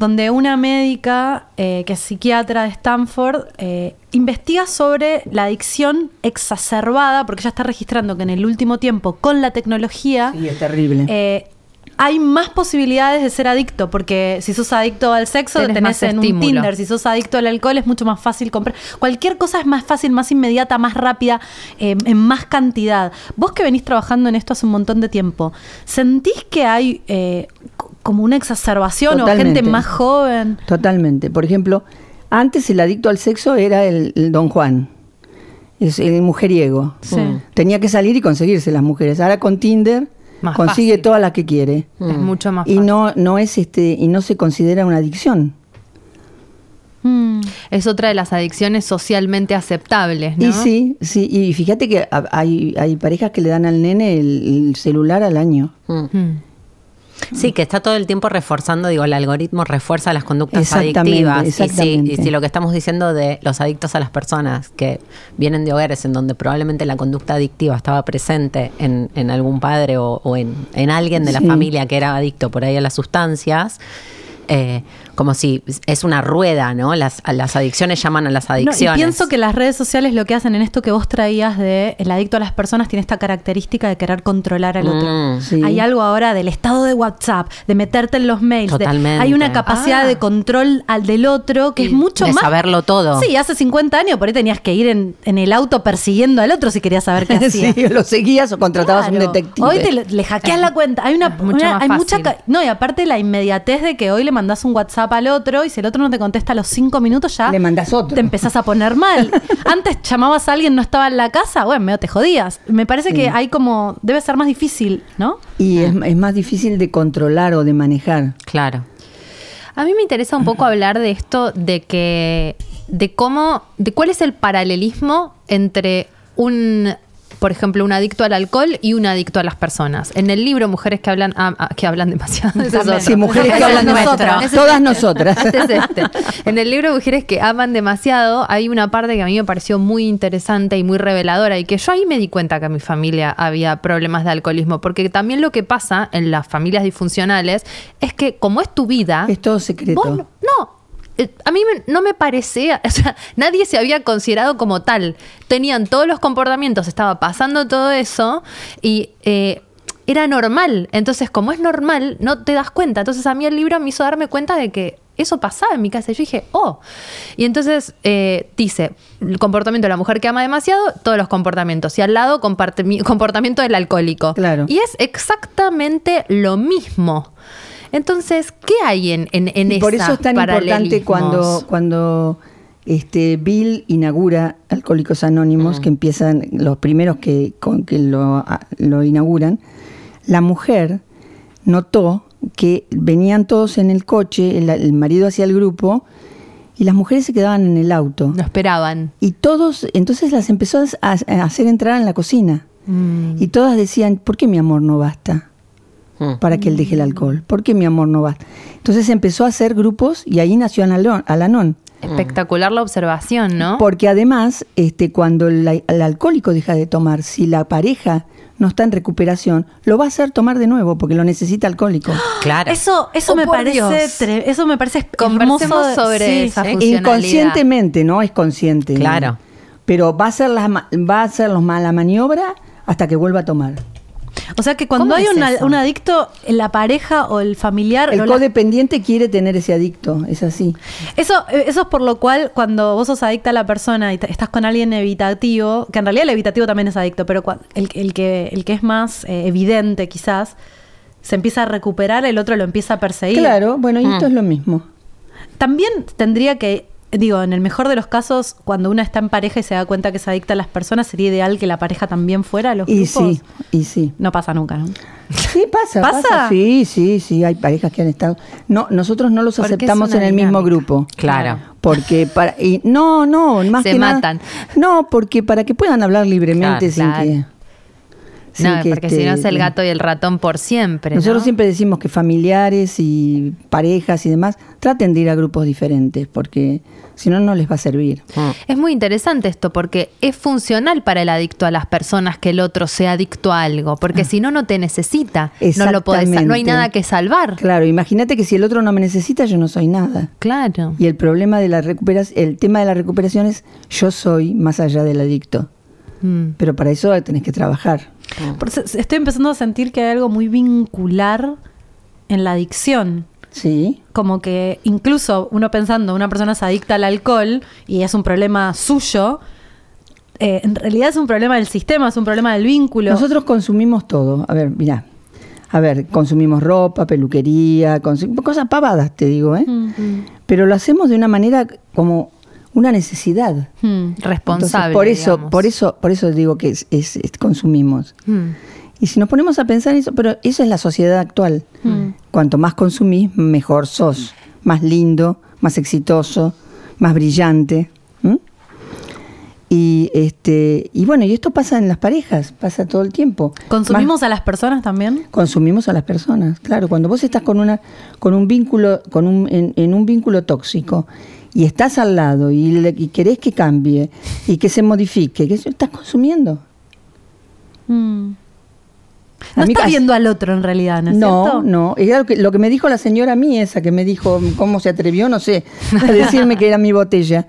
donde una médica eh, que es psiquiatra de Stanford eh, investiga sobre la adicción exacerbada, porque ella está registrando que en el último tiempo con la tecnología Sí, es terrible. eh, hay más posibilidades de ser adicto, porque si sos adicto al sexo, Tenés tenés más en un. Tinder, si sos adicto al alcohol es mucho más fácil comprar. Cualquier cosa es más fácil, más inmediata, más rápida, eh, en más cantidad. Vos que venís trabajando en esto hace un montón de tiempo, ¿sentís que hay eh, como una exacerbación o gente más joven? Totalmente. Por ejemplo, antes el adicto al sexo era el, el don Juan, es el mujeriego. Sí. Tenía que salir y conseguirse las mujeres. Ahora con Tinder Más consigue fácil. todas las que quiere. Es mucho más Y fácil. no, no es este, y no se considera una adicción. Mm. Es otra de las adicciones socialmente aceptables, ¿no? Y sí, sí, y fíjate que ha- hay, hay parejas que le dan al nene el, el celular al año. Mm. Sí, que está todo el tiempo reforzando, digo, el algoritmo refuerza las conductas Exactamente, adictivas. Y sí, exactamente. y si lo que estamos diciendo de los adictos a las personas que vienen de hogares en donde probablemente la conducta adictiva estaba presente en, en algún padre o, o en, en alguien de la Sí. familia que era adicto por ahí a las sustancias, eh, como si es una rueda, ¿no? Las, adicciones llaman a las No, adicciones. y pienso que las redes sociales lo que hacen en esto que vos traías de el adicto a las personas tiene esta característica de querer controlar al otro. Mm. Sí. Hay algo ahora del estado de WhatsApp, de meterte en los mails. de- Totalmente. hay una capacidad Ah. de control al del otro que es mucho de más. saberlo todo. Sí, hace 50 años por ahí tenías que ir en, en el auto persiguiendo al otro si querías saber qué *laughs* hacía. sí, lo seguías o contratabas a un Claro. detective. Hoy te le, le hackeas la *laughs* cuenta. Hay una, mucho una- más hay mucha fácil. ca- no y aparte la inmediatez de que hoy le mandás un WhatsApp al otro y si el otro no te contesta a los cinco minutos ya Le mandás otro. te empezás a poner mal. *laughs* Antes llamabas a alguien no estaba en la casa, bueno, medio te jodías. Me parece que hay como debe ser más difícil, ¿no? Y es, es más difícil de controlar o de manejar. Claro. A mí me interesa un poco hablar de esto, de que, de cómo, de cuál es el paralelismo entre un, por ejemplo, un adicto al alcohol y un adicto a las personas. En el libro Mujeres que hablan, ah, ah, que hablan demasiado. es. Sí, mujeres que hablan demasiado. Todas este. nosotras. Este *laughs* es este. En el libro Mujeres que aman demasiado hay una parte que a mí me pareció muy interesante y muy reveladora y que yo ahí me di cuenta que en mi familia había problemas de alcoholismo, porque también lo que pasa en las familias disfuncionales es que como es tu vida, Es todo secreto. Vos a mí me- no me parecía, *laughs* o sea, nadie se había considerado como tal. Tenían todos los comportamientos, estaba pasando todo eso y eh, era normal. Entonces, como es normal, no te das cuenta. Entonces, a mí el libro me hizo darme cuenta de que eso pasaba en mi casa. Y yo dije, oh. Y entonces eh, dice, el comportamiento de la mujer que ama demasiado, todos los comportamientos. Y al lado, comportamiento del alcohólico. Claro. Y es exactamente lo mismo. Entonces, ¿qué hay en, en, en y por eso es tan importante cuando, cuando este Bill inaugura Alcohólicos Anónimos, que empiezan los primeros que, con, que lo, lo inauguran, la mujer notó que venían todos en el coche, el, el marido hacía el grupo, y las mujeres se quedaban en el auto. No esperaban. Y todos, entonces las empezó a, a hacer entrar en la cocina. Mm. Y todas decían, ¿por qué mi amor no basta? Mm. para que él deje el alcohol. ¿Por qué mi amor no basta? Entonces empezó a hacer grupos y ahí nació Alanón. Alanón. espectacular la observación, ¿no? Porque además, este, cuando el, el alcohólico deja de tomar, si la pareja no está en recuperación, lo va a hacer tomar de nuevo porque lo necesita alcohólico. *gasps* Claro. Eso, eso Oh, me parece eso me parece Conversemos de- sobre sí, esa funcionalidad. Inconscientemente, no es consciente. Claro. Pero va a hacer la, ma- va a hacer los ma- la maniobra hasta que vuelva a tomar. O sea que cuando ¿Cómo hay es una- eso? un adicto, la pareja o el familiar. El la- codependiente quiere tener ese adicto, es así. Eso, eh, eso es por lo cual cuando vos sos adicta a la persona y estás con alguien evitativo, que en realidad el evitativo también es adicto, pero el, el que, el que es más eh, evidente quizás, se empieza a recuperar, el otro lo empieza a perseguir. Claro, bueno, y esto Mm. es lo mismo. También tendría que, digo, en el mejor de los casos, cuando una está en pareja y se da cuenta que es adicta a las personas, sería ideal que la pareja también fuera a los Y grupos. sí, y sí. No pasa nunca, ¿no? Sí, pasa, ¿Pasa? pasa. Sí, sí, sí, hay parejas que han estado. No, nosotros no los Porque aceptamos en el mismo grupo. Claro. Porque para y no, no, más Se que nada- matan. no, porque para que puedan hablar libremente Claro, sin claro. que No, que, porque este, si no es el gato y el ratón por siempre. Nosotros ¿no? siempre decimos que familiares y parejas y demás traten de ir a grupos diferentes porque si no no les va a servir. Mm. Es muy interesante esto porque es funcional para el adicto a las personas que el otro sea adicto a algo, porque si no, no te necesita. No lo podés, no hay nada que salvar. Claro, imagínate que si el otro no me necesita, yo no soy nada. Claro. Y el problema de la recuperación, el tema de la recuperación es yo soy más allá del adicto. Mm. Pero para eso tenés que trabajar. Por eso estoy empezando a sentir que hay algo muy vincular en la adicción. Sí. Como que incluso uno pensando, una persona es adicta al alcohol y es un problema suyo, eh, en realidad es un problema del sistema, es un problema del vínculo. Nosotros consumimos todo. A ver, mira. A ver, consumimos ropa, peluquería, consum- cosas pavadas, te digo, ¿eh? Mm, Pero lo hacemos de una manera como una necesidad. mm. Responsable. Entonces, por eso, digamos. por eso, por eso digo que es, es- es- consumimos. Mm. Y si nos ponemos a pensar eso, pero eso es la sociedad actual. Mm. Cuanto más consumís, mejor sos. Más lindo, más exitoso, más brillante. Y este, y bueno, y esto pasa en las parejas, pasa todo el tiempo. ¿Consumimos Más- a las personas también? consumimos a las personas, claro. Cuando vos estás con una, con un vínculo, con un, en, en un vínculo tóxico y estás al lado y, le- y querés que cambie y que se modifique, que eso estás consumiendo. Mm. No mí estás casi- viendo al otro en realidad, ¿no es No, cierto? no. Era lo que, lo que me dijo la señora a mí, esa que me dijo cómo se atrevió, no sé, a *laughs* decirme que era mi botella.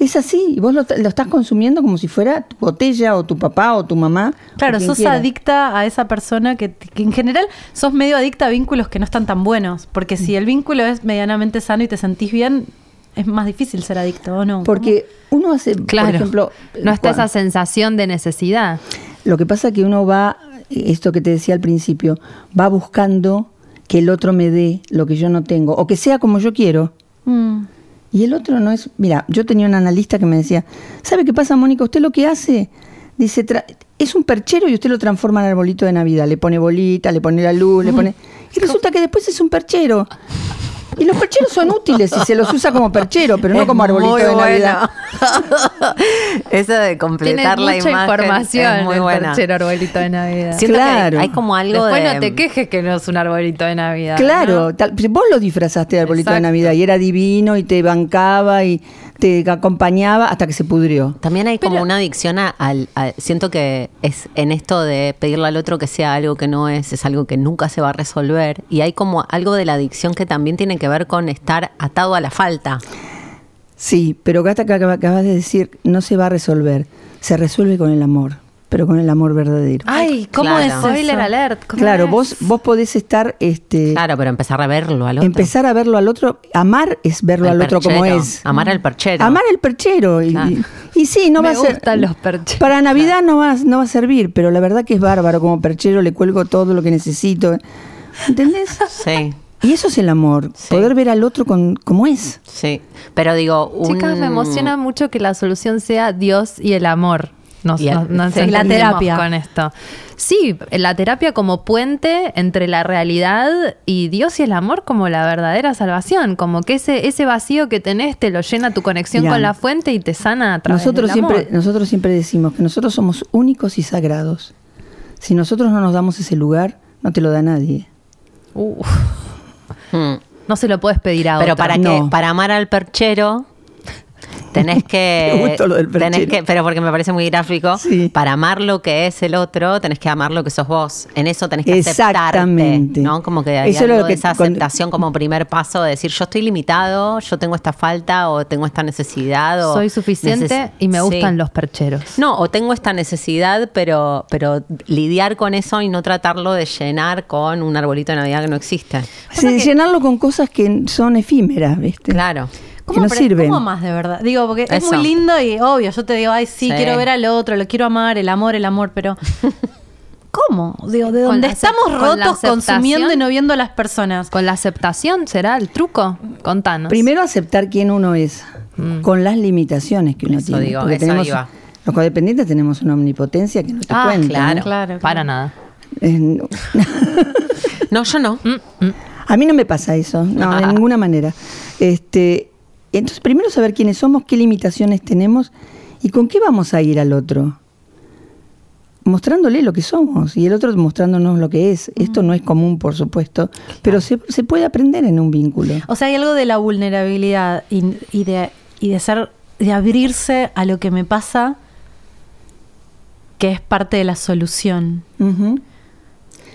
Es así, y vos lo, lo estás consumiendo como si fuera tu botella o tu papá o tu mamá. Claro, sos quiera. adicta a esa persona que, que en general sos medio adicta a vínculos que no están tan buenos. Porque si el vínculo es medianamente sano y te sentís bien, es más difícil ser adicto, ¿o no? Porque uno hace, Claro. por ejemplo... no está esa sensación de necesidad. Lo que pasa es que uno va, esto que te decía al principio, va buscando que el otro me dé lo que yo no tengo, o que sea como yo quiero. Mm. Y el otro no es. Mira, yo tenía un analista que me decía: ¿Sabe qué pasa, Mónica? Usted lo que hace, dice, tra- es un perchero y usted lo transforma en arbolito de Navidad. Le pone bolita, le pone la luz, le pone. Y resulta que después es un perchero. Y los percheros son útiles y se los usa como perchero, pero no como arbolito muy de Navidad. bueno. *laughs* Eso de Tiene completar la mucha imagen información es muy el buena. perchero arbolito de Navidad. Siento que hay- Claro. hay como algo Después de no te quejes que no es un arbolito de Navidad. Claro, ¿no? tal- vos lo disfrazaste de arbolito de. Navidad y era divino y te bancaba y te acompañaba hasta que se pudrió. También hay como Pero- una adicción a- al, Siento que es en esto de pedirle al otro que sea algo que no es, es algo que nunca se va a resolver. Y hay como algo de la adicción que también tiene que ver con estar atado a la falta. Sí, pero Gata, que acaba- acabas de decir, no se va a resolver. Se resuelve con el amor, pero con el amor verdadero. Ay, ¿cómo Claro. es spoiler alert? ¿Cómo Claro, es? vos, vos podés estar, este, Claro, pero empezar a verlo al otro. empezar a verlo al otro. Amar es verlo Al al otro como es. Amar al perchero. Amar el perchero. Y, Claro. y- y sí, no Me va a ser. gustan los percheros. Para Navidad no, va, no va a servir, pero la verdad que es bárbaro. Como perchero le cuelgo todo lo que necesito. ¿Entendés? Sí, Y eso es el amor. Sí. Poder ver al otro con, como es. sí. Pero digo, un... Chicas, me emociona mucho que la solución sea Dios y el amor. Nos, Y nos- nos sí. La terapia. con esto. Sí, la terapia como puente entre la realidad y Dios y el amor como la verdadera salvación. Como que ese, ese vacío que tenés te lo llena tu conexión Mirá. con la fuente y te sana a través Nosotros del amor. siempre, nosotros siempre decimos que nosotros somos únicos y sagrados. Si nosotros no nos damos ese lugar, no te lo da nadie. Uf, Mm. no se lo puedes pedir a Pero otro. para No. qué? Para amar al perchero tenés *laughs* que, Me gustó lo del tenés que, pero porque me parece muy gráfico, Sí. para amar lo que es el otro, tenés que amar lo que sos vos. En eso tenés que aceptarte, Exactamente. ¿no? Como que hay Eso es algo lo de que esa cuando- aceptación como primer paso de decir, yo estoy limitado, yo tengo esta falta o tengo esta necesidad o Soy suficiente neces- y me gustan Sí. los percheros. No, o tengo esta necesidad, pero, pero lidiar con eso y no tratarlo de llenar con un arbolito de Navidad que no existe. Sí, llenarlo con cosas que son efímeras, ¿viste? Claro. Que no sirven. ¿Cómo más de verdad? Digo, porque es muy lindo y obvio, yo te digo, ay, sí, Sí. quiero ver al otro, lo quiero amar, el amor, el amor, pero *laughs* ¿cómo? Digo, de donde acep- estamos rotos consumiendo y no viendo a las personas. ¿Con la aceptación será el truco? Contanos. Primero aceptar quién uno es, con las limitaciones que uno Mm. Eso tiene. digo, porque eso tenemos, iba. los codependientes tenemos una omnipotencia que no te Ah, cuenta. claro, ¿no? Claro, Para nada. Eh, no. *laughs* No, yo no. Mm, A mí no me pasa eso, no, de *laughs* ninguna manera. Este, entonces, primero saber quiénes somos, qué limitaciones tenemos y con qué vamos a ir al otro. Mostrándole lo que somos y el otro mostrándonos lo que es. Esto no es común, por supuesto, pero se, se puede aprender en un vínculo. O sea, hay algo de la vulnerabilidad y, y de, y de ser, de abrirse a lo que me pasa que es parte de la solución.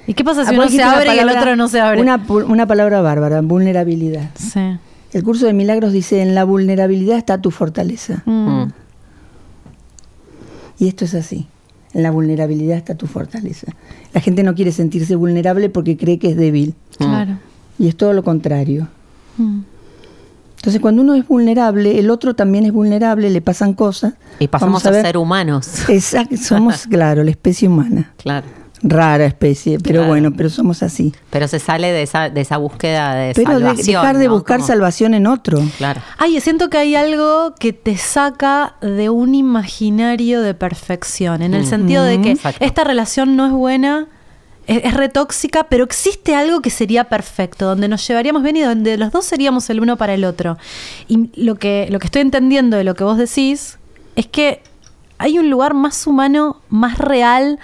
¿Y qué pasa si Ah, uno se abre y el otro no se abre? Una, una palabra bárbara, vulnerabilidad. Sí. El curso de milagros dice, en la vulnerabilidad está tu fortaleza. Mm. Mm. Y esto es así. En la vulnerabilidad está tu fortaleza. La gente no quiere sentirse vulnerable porque cree que es débil. Claro. Y es todo lo contrario. Mm. Entonces, cuando uno es vulnerable, el otro también es vulnerable, le pasan cosas. Y pasamos Vamos a, ser humanos. Exacto, somos, *laughs* claro, la especie humana. Claro. Rara especie, pero Claro. bueno, pero somos así. Pero se sale de esa, de esa búsqueda de Pero de- salvación. dejar de ¿no? buscar Como- salvación en otro. Claro. Ay, siento que hay algo que te saca de un imaginario de perfección, en el sentido de que Exacto. esta relación no es buena, es, es retóxica, pero existe algo que sería perfecto, donde nos llevaríamos bien y donde los dos seríamos el uno para el otro. Y lo que, lo que estoy entendiendo de lo que vos decís es que hay un lugar más humano, más real,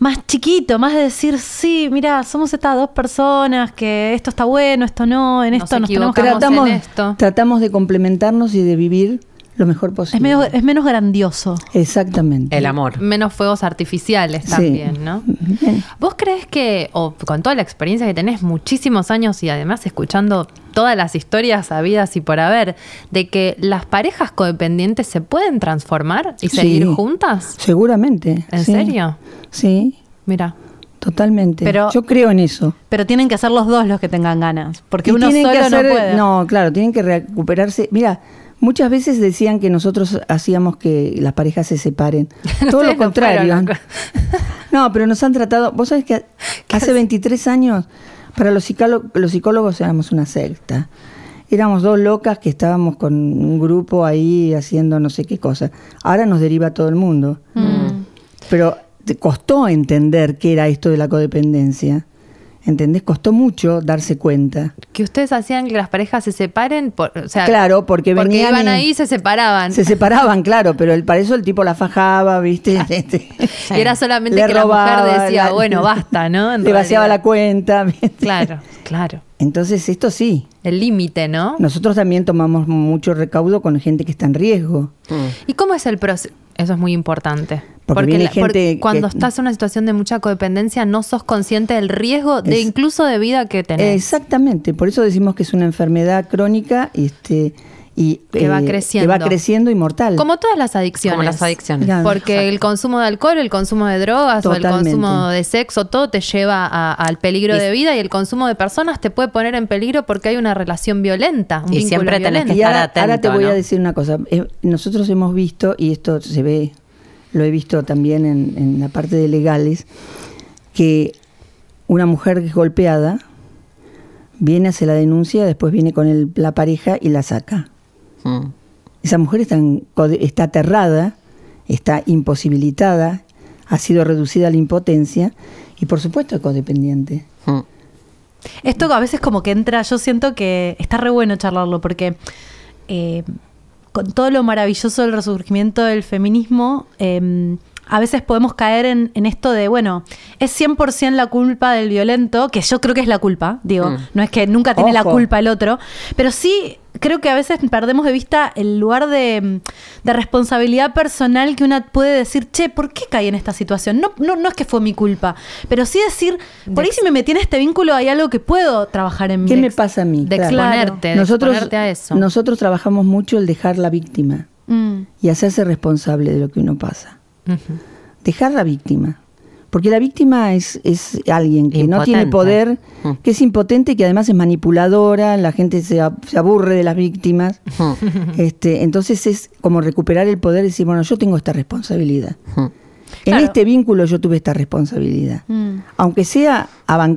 más chiquito, más de decir, sí, mira, somos estas dos personas, que esto está bueno, esto no, en Nos esto nos tenemos que equivocamos Tratamos, en esto. tratamos de complementarnos y de vivir lo mejor posible. Es menos, es menos grandioso. Exactamente. El amor. Menos fuegos artificiales Sí. también, ¿no? Bien. ¿Vos crees que, o con toda la experiencia que tenés, muchísimos años y además escuchando todas las historias habidas y por haber, de que las parejas codependientes se pueden transformar y Sí. seguir juntas? Seguramente. ¿En sí. serio? Sí, Mira. totalmente. Pero- Yo creo en eso. Pero tienen que ser los dos los que tengan ganas. Porque Y uno solo hacer- no puede. No, claro, tienen que recuperarse. Mira, muchas veces decían que nosotros hacíamos que las parejas se separen. *laughs* Todo lo no contrario. *laughs* No, pero nos han tratado. Vos sabés que *laughs* hace 23 años, para los, los psicólogos éramos una secta. Éramos dos locas que estábamos con un grupo ahí haciendo no sé qué cosa. Ahora nos deriva todo el mundo. Mm. Pero te costó entender qué era esto de la codependencia. ¿Entendés? Costó mucho darse cuenta. Que ustedes hacían que las parejas se separen, por, o sea, Claro, porque venían iban y- ahí y se separaban. Se separaban, claro, pero el, para eso el tipo la fajaba, ¿viste? Este, *laughs* Y era solamente que la mujer decía, la- bueno, basta, ¿no? *laughs* En le vaciaba la cuenta. *laughs* ¿viste? Claro, claro. Entonces, esto sí. El límite, ¿no? Nosotros también tomamos mucho recaudo con gente que está en riesgo. ¿Y cómo es el proceso? Eso es muy importante. Porque viene la- gente cuando que- estás en una situación de mucha codependencia, no sos consciente del riesgo de Es- incluso de vida que tenés. Exactamente, por eso decimos que es una enfermedad crónica este, y Que va eh, creciendo. que va creciendo y mortal. Como todas las adicciones. Como las adicciones. Claro. Porque el consumo de alcohol, el consumo de drogas o el consumo de sexo, todo te lleva a- al peligro de vida y el consumo de personas te puede poner en peligro porque hay una relación violenta. Un Y vínculo siempre tenés que violento. Y ahora, estar ahora te voy a decir una cosa. Eh, nosotros hemos visto, y esto se ve, lo he visto también en, en la parte de legales, que una mujer que es golpeada viene, hace la denuncia, después viene con el- la pareja y la saca. Mm. Esa mujer está, está aterrada, está imposibilitada, ha sido reducida a la impotencia y por supuesto es codependiente. Mm. Esto a veces como que entra, yo siento que está re bueno charlarlo porque eh, con todo lo maravilloso del resurgimiento del feminismo, eh, a veces podemos caer en, en esto de, bueno, es 100% la culpa del violento, que yo creo que es la culpa, digo, Mm. no es que nunca tiene la culpa el otro, pero sí creo que a veces perdemos de vista el lugar de, de responsabilidad personal que una puede decir, che, ¿por qué caí en esta situación? No, no, no es que fue mi culpa, pero sí decir, por ahí si me metí en este vínculo hay algo que puedo trabajar en ¿Qué mi me pasa a mí? De Claro. exponerte, de nosotros, exponerte a eso. nosotros trabajamos mucho el dejar la víctima Mm. y hacerse responsable de lo que uno pasa. Dejar la víctima. Porque la víctima es, es alguien que no tiene poder, que es impotente, que además es manipuladora, la gente se, aburre de las víctimas. *laughs* este, entonces es como recuperar el poder y decir, bueno, yo tengo esta responsabilidad. En Claro. este vínculo yo tuve esta responsabilidad. Mm. Aunque sea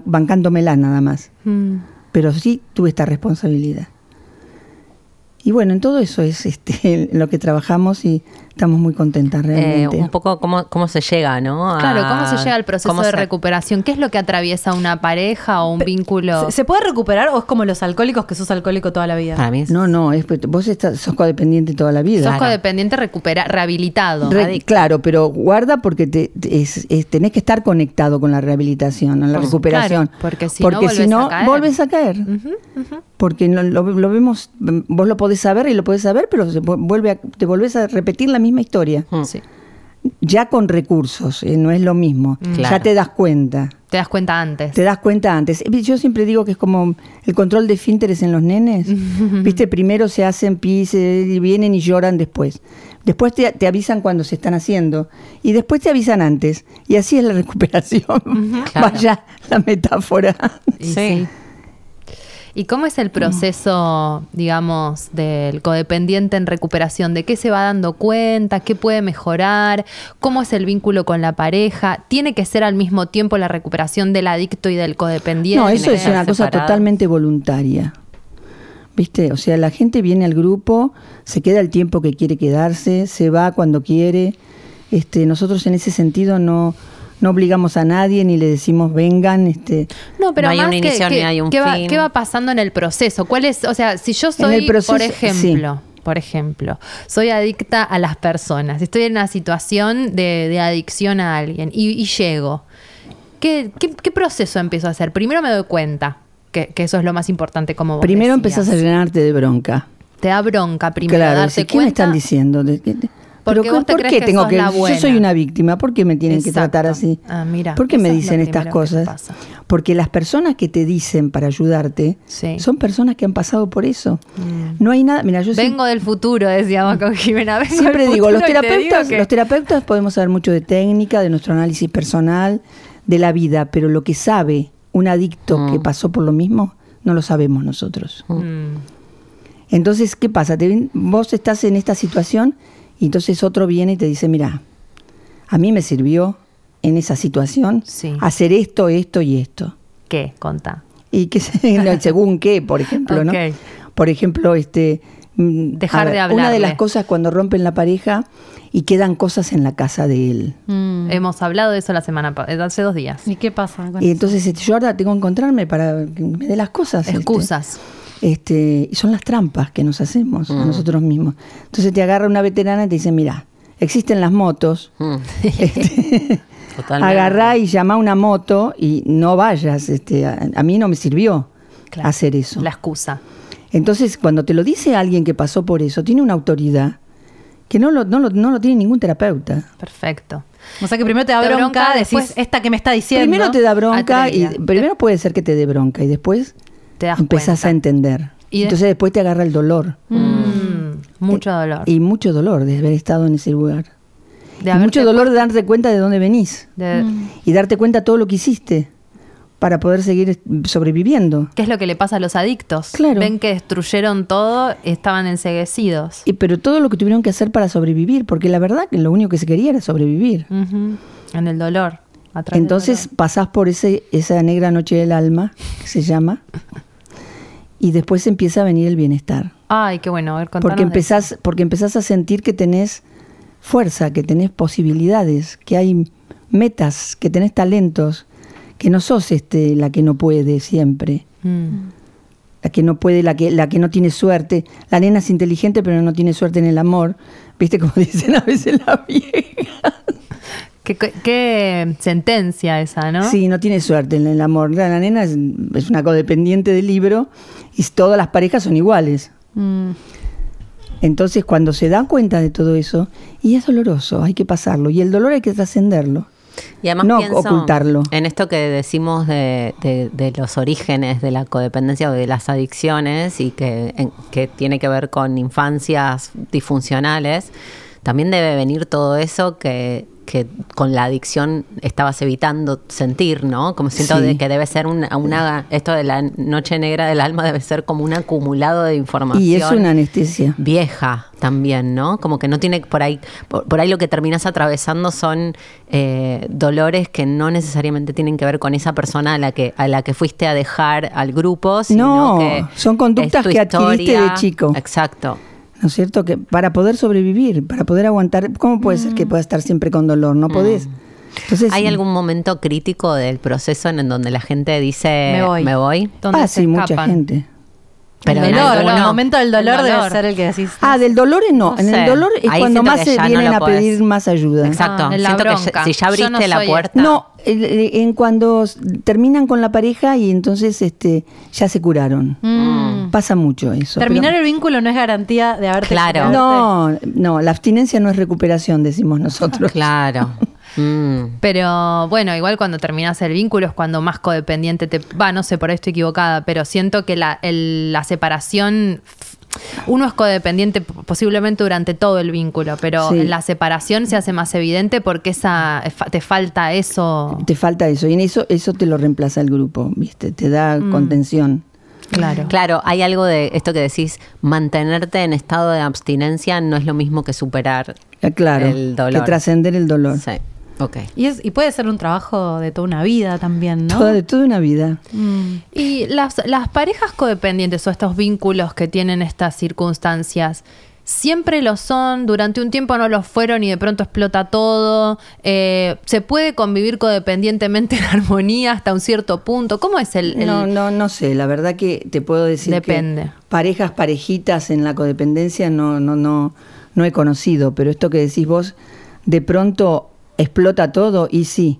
bancándomela nada más. Mm. Pero sí tuve esta responsabilidad. Y bueno, en todo eso es este, *laughs* en lo que trabajamos y estamos muy contentas Eh, realmente. un poco cómo, cómo se llega, ¿no? A- Claro, ¿cómo se llega al proceso de se- recuperación? ¿Qué es lo que atraviesa una pareja o un vínculo? ¿Se, puede recuperar o es como los alcohólicos que sos alcohólico toda la vida? Para mí es- No, no, es, vos estás, sos codependiente toda la vida. Sos codependiente recupera, rehabilitado. Re- claro, pero guarda porque te, te- es- es- tenés que estar conectado con la rehabilitación, en la Por- recuperación. claro, porque si no, Porque volvés a caer. volvés a caer. Porque no- lo, lo vemos, vos lo podés saber y lo podés saber, pero se vu- vuelve a- te volvés a repetir la misma historia. Mm. Sí. Ya con recursos, eh, no es lo mismo. Ya Claro. te das cuenta. Te das cuenta antes. Te das cuenta antes. Yo siempre digo que es como el control de esfínteres en los nenes. *laughs* Viste, primero se hacen pis eh, y vienen y lloran después. Después te, te avisan cuando se están haciendo. Y después te avisan antes. Y así es la *laughs* recuperación. Claro. Vaya la metáfora. Y Sí. sí. ¿Y cómo es el proceso, digamos, del codependiente en recuperación? ¿De qué se va dando cuenta? ¿Qué puede mejorar? ¿Cómo es el vínculo con la pareja? ¿Tiene que ser al mismo tiempo la recuperación del adicto y del codependiente? No, eso es una cosa totalmente voluntaria. ¿Viste? O sea, la gente viene al grupo, se queda el tiempo que quiere quedarse, se va cuando quiere. Este, nosotros en ese sentido no, no obligamos a nadie ni le decimos vengan. Este, No, pero No hay más un que, inicio que- ni hay un ¿qué, va, fin. qué va pasando en el proceso? ¿Cuál es, o sea, si yo En soy, el proceso, por sí. ejemplo, por ejemplo, soy adicta a las personas, estoy en una situación de, de adicción a alguien y, y llego, ¿qué, qué, qué proceso empiezo a hacer? Primero me doy cuenta que, que eso es lo más importante como vos primero decías. empezás a llenarte de bronca. Te da bronca primero claro, darte si, ¿qué me cuenta. están diciendo? Vos te ¿por crees qué que tengo sos que la buena. Yo soy una víctima, ¿por qué me tienen que tratar así? Ah, mira, ¿Por qué me es dicen estas cosas? Porque las personas que te dicen para ayudarte Sí. son personas que han pasado por eso. No hay nada, mira, yo Vengo del futuro, decíamos con Jimena. Vengo siempre digo, los digo terapeutas, que- los terapeutas podemos saber mucho de técnica, de nuestro análisis personal, de la vida, pero lo que sabe un adicto Mm. que pasó por lo mismo, no lo sabemos nosotros. Mm. Entonces, ¿qué pasa? Te vos estás en esta situación y entonces otro viene y te dice, mira, a mí me sirvió en esa situación Sí. hacer esto, esto y esto. ¿Qué? Contá. Y que *laughs* según qué, por ejemplo, ¿no? Por ejemplo, este mm, Dejar de Una hablarle. de las cosas cuando rompen la pareja y quedan cosas en la casa de él. Mm. Hemos hablado de eso la semana hace dos días. ¿Y qué pasa? con Y entonces este, yo ahora tengo que encontrarme para que me dé las cosas. este. Excusas. Este, y son las trampas que nos hacemos a nosotros mismos. Entonces te agarra una veterana y te dice, mira, existen las motos, Mm. *laughs* este, *laughs* agarrá y llama una moto y no vayas. Este, a, a mí no me sirvió Claro. hacer eso. La excusa. Entonces, cuando te lo dice alguien que pasó por eso, tiene una autoridad que no lo, no lo, no lo tiene ningún terapeuta. Perfecto. O sea que primero te da Te bronca, bronca, decís, después- esta que me está diciendo. Primero te da bronca y primero puede ser que te dé bronca y después Te das empezás cuenta. a entender. Y de- Entonces después te agarra el dolor. Mm, mucho dolor. Y mucho dolor de haber estado en ese lugar. De Y haberte mucho dolor de darte cuenta de dónde venís. de- Y darte cuenta de todo lo que hiciste para poder seguir sobreviviendo. ¿Qué es lo que le pasa a los adictos? Claro. Ven que destruyeron todo, estaban enseguecidos. Y, pero todo lo que tuvieron que hacer para sobrevivir, porque la verdad que lo único que se quería era sobrevivir. En el dolor. Entonces dolor. pasás por ese, esa negra noche del alma, que se llama, y después empieza a venir el bienestar. Ay, qué bueno. A ver, Porque de empezás, porque empezás a sentir que tenés fuerza, que tenés posibilidades, que hay metas, que tenés talentos, que no sos este, la que no puede siempre. Mm. la que no puede, la que, la que no tiene suerte. La nena es inteligente, pero no tiene suerte en el amor. ¿Viste como *laughs* dicen a veces la vieja? Qué, sentencia esa, ¿no? Sí, no tiene suerte en el amor. La, la nena es, es una codependiente del libro y todas las parejas son iguales. Mm. Entonces, cuando se dan cuenta de todo eso, y es doloroso, hay que pasarlo. Y el dolor hay que trascenderlo. Y además No pienso ocultarlo. En esto que decimos de, de- de los orígenes de la codependencia o de las adicciones y que, en- que tiene que ver con infancias disfuncionales, también debe venir todo eso que, que con la adicción estabas evitando sentir, ¿no? Como siento Sí. de que debe ser una, una- esto de la noche negra del alma debe ser como un acumulado de información Y es una anestesia. vieja también, ¿no? Como que no tiene por ahí, por, por ahí lo que terminas atravesando son eh, dolores que no necesariamente tienen que ver con esa persona a la que a la que fuiste a dejar al grupo, sino No, que son conductas que adquiriste de chico. Exacto. ¿No es cierto? Que para poder sobrevivir, para poder aguantar, ¿cómo puede ser que puedas estar siempre con dolor? No podés. Entonces, ¿Hay algún momento crítico del proceso en donde la gente dice Me voy. me voy? Donde Ah, se sí, mucha gente. Pero el en dolor, alguno- el momento del dolor, El debe ser el que decís. Ah, del dolor no. No en sé. el dolor es Ahí cuando más se no vienen a podés. pedir más ayuda. Exacto. Ah, en Siento que si ya no abriste la puerta. No, en cuando terminan con la pareja y entonces este ya se curaron. Mm. Pasa mucho eso. Terminar pero- el vínculo no es garantía de haberte Claro. curado. No, no, la abstinencia no es recuperación, decimos nosotros. Claro. *laughs* Mm. Pero bueno, igual cuando terminas el vínculo es cuando más codependiente te... Va, no sé, por ahí estoy equivocada, pero siento que la, el- la separación... Uno es codependiente posiblemente durante todo el vínculo, pero Sí. en la separación se hace más evidente porque esa fa- te falta eso. Te falta eso. Y en eso, eso te lo reemplaza el grupo, ¿viste? Te da Mm. contención. Claro. Claro, hay algo de esto que decís, mantenerte en estado de abstinencia no es lo mismo que superar Eh, Claro, el dolor. que trascender el dolor. Sí, ok. Y, es, y puede ser un trabajo de toda una vida también, ¿no? Toda, de toda una vida. Mm. Y las, las parejas codependientes o estos vínculos que tienen estas circunstancias, siempre lo son, durante un tiempo no lo fueron y de pronto explota todo. Eh, ¿Se puede convivir codependientemente *laughs* en armonía hasta un cierto punto? ¿Cómo es el...? el- No, no, no sé. La verdad que te puedo decir Depende. que parejas, parejitas en la codependencia no, no, no, no he conocido. Pero esto que decís vos, de pronto explota todo y sí,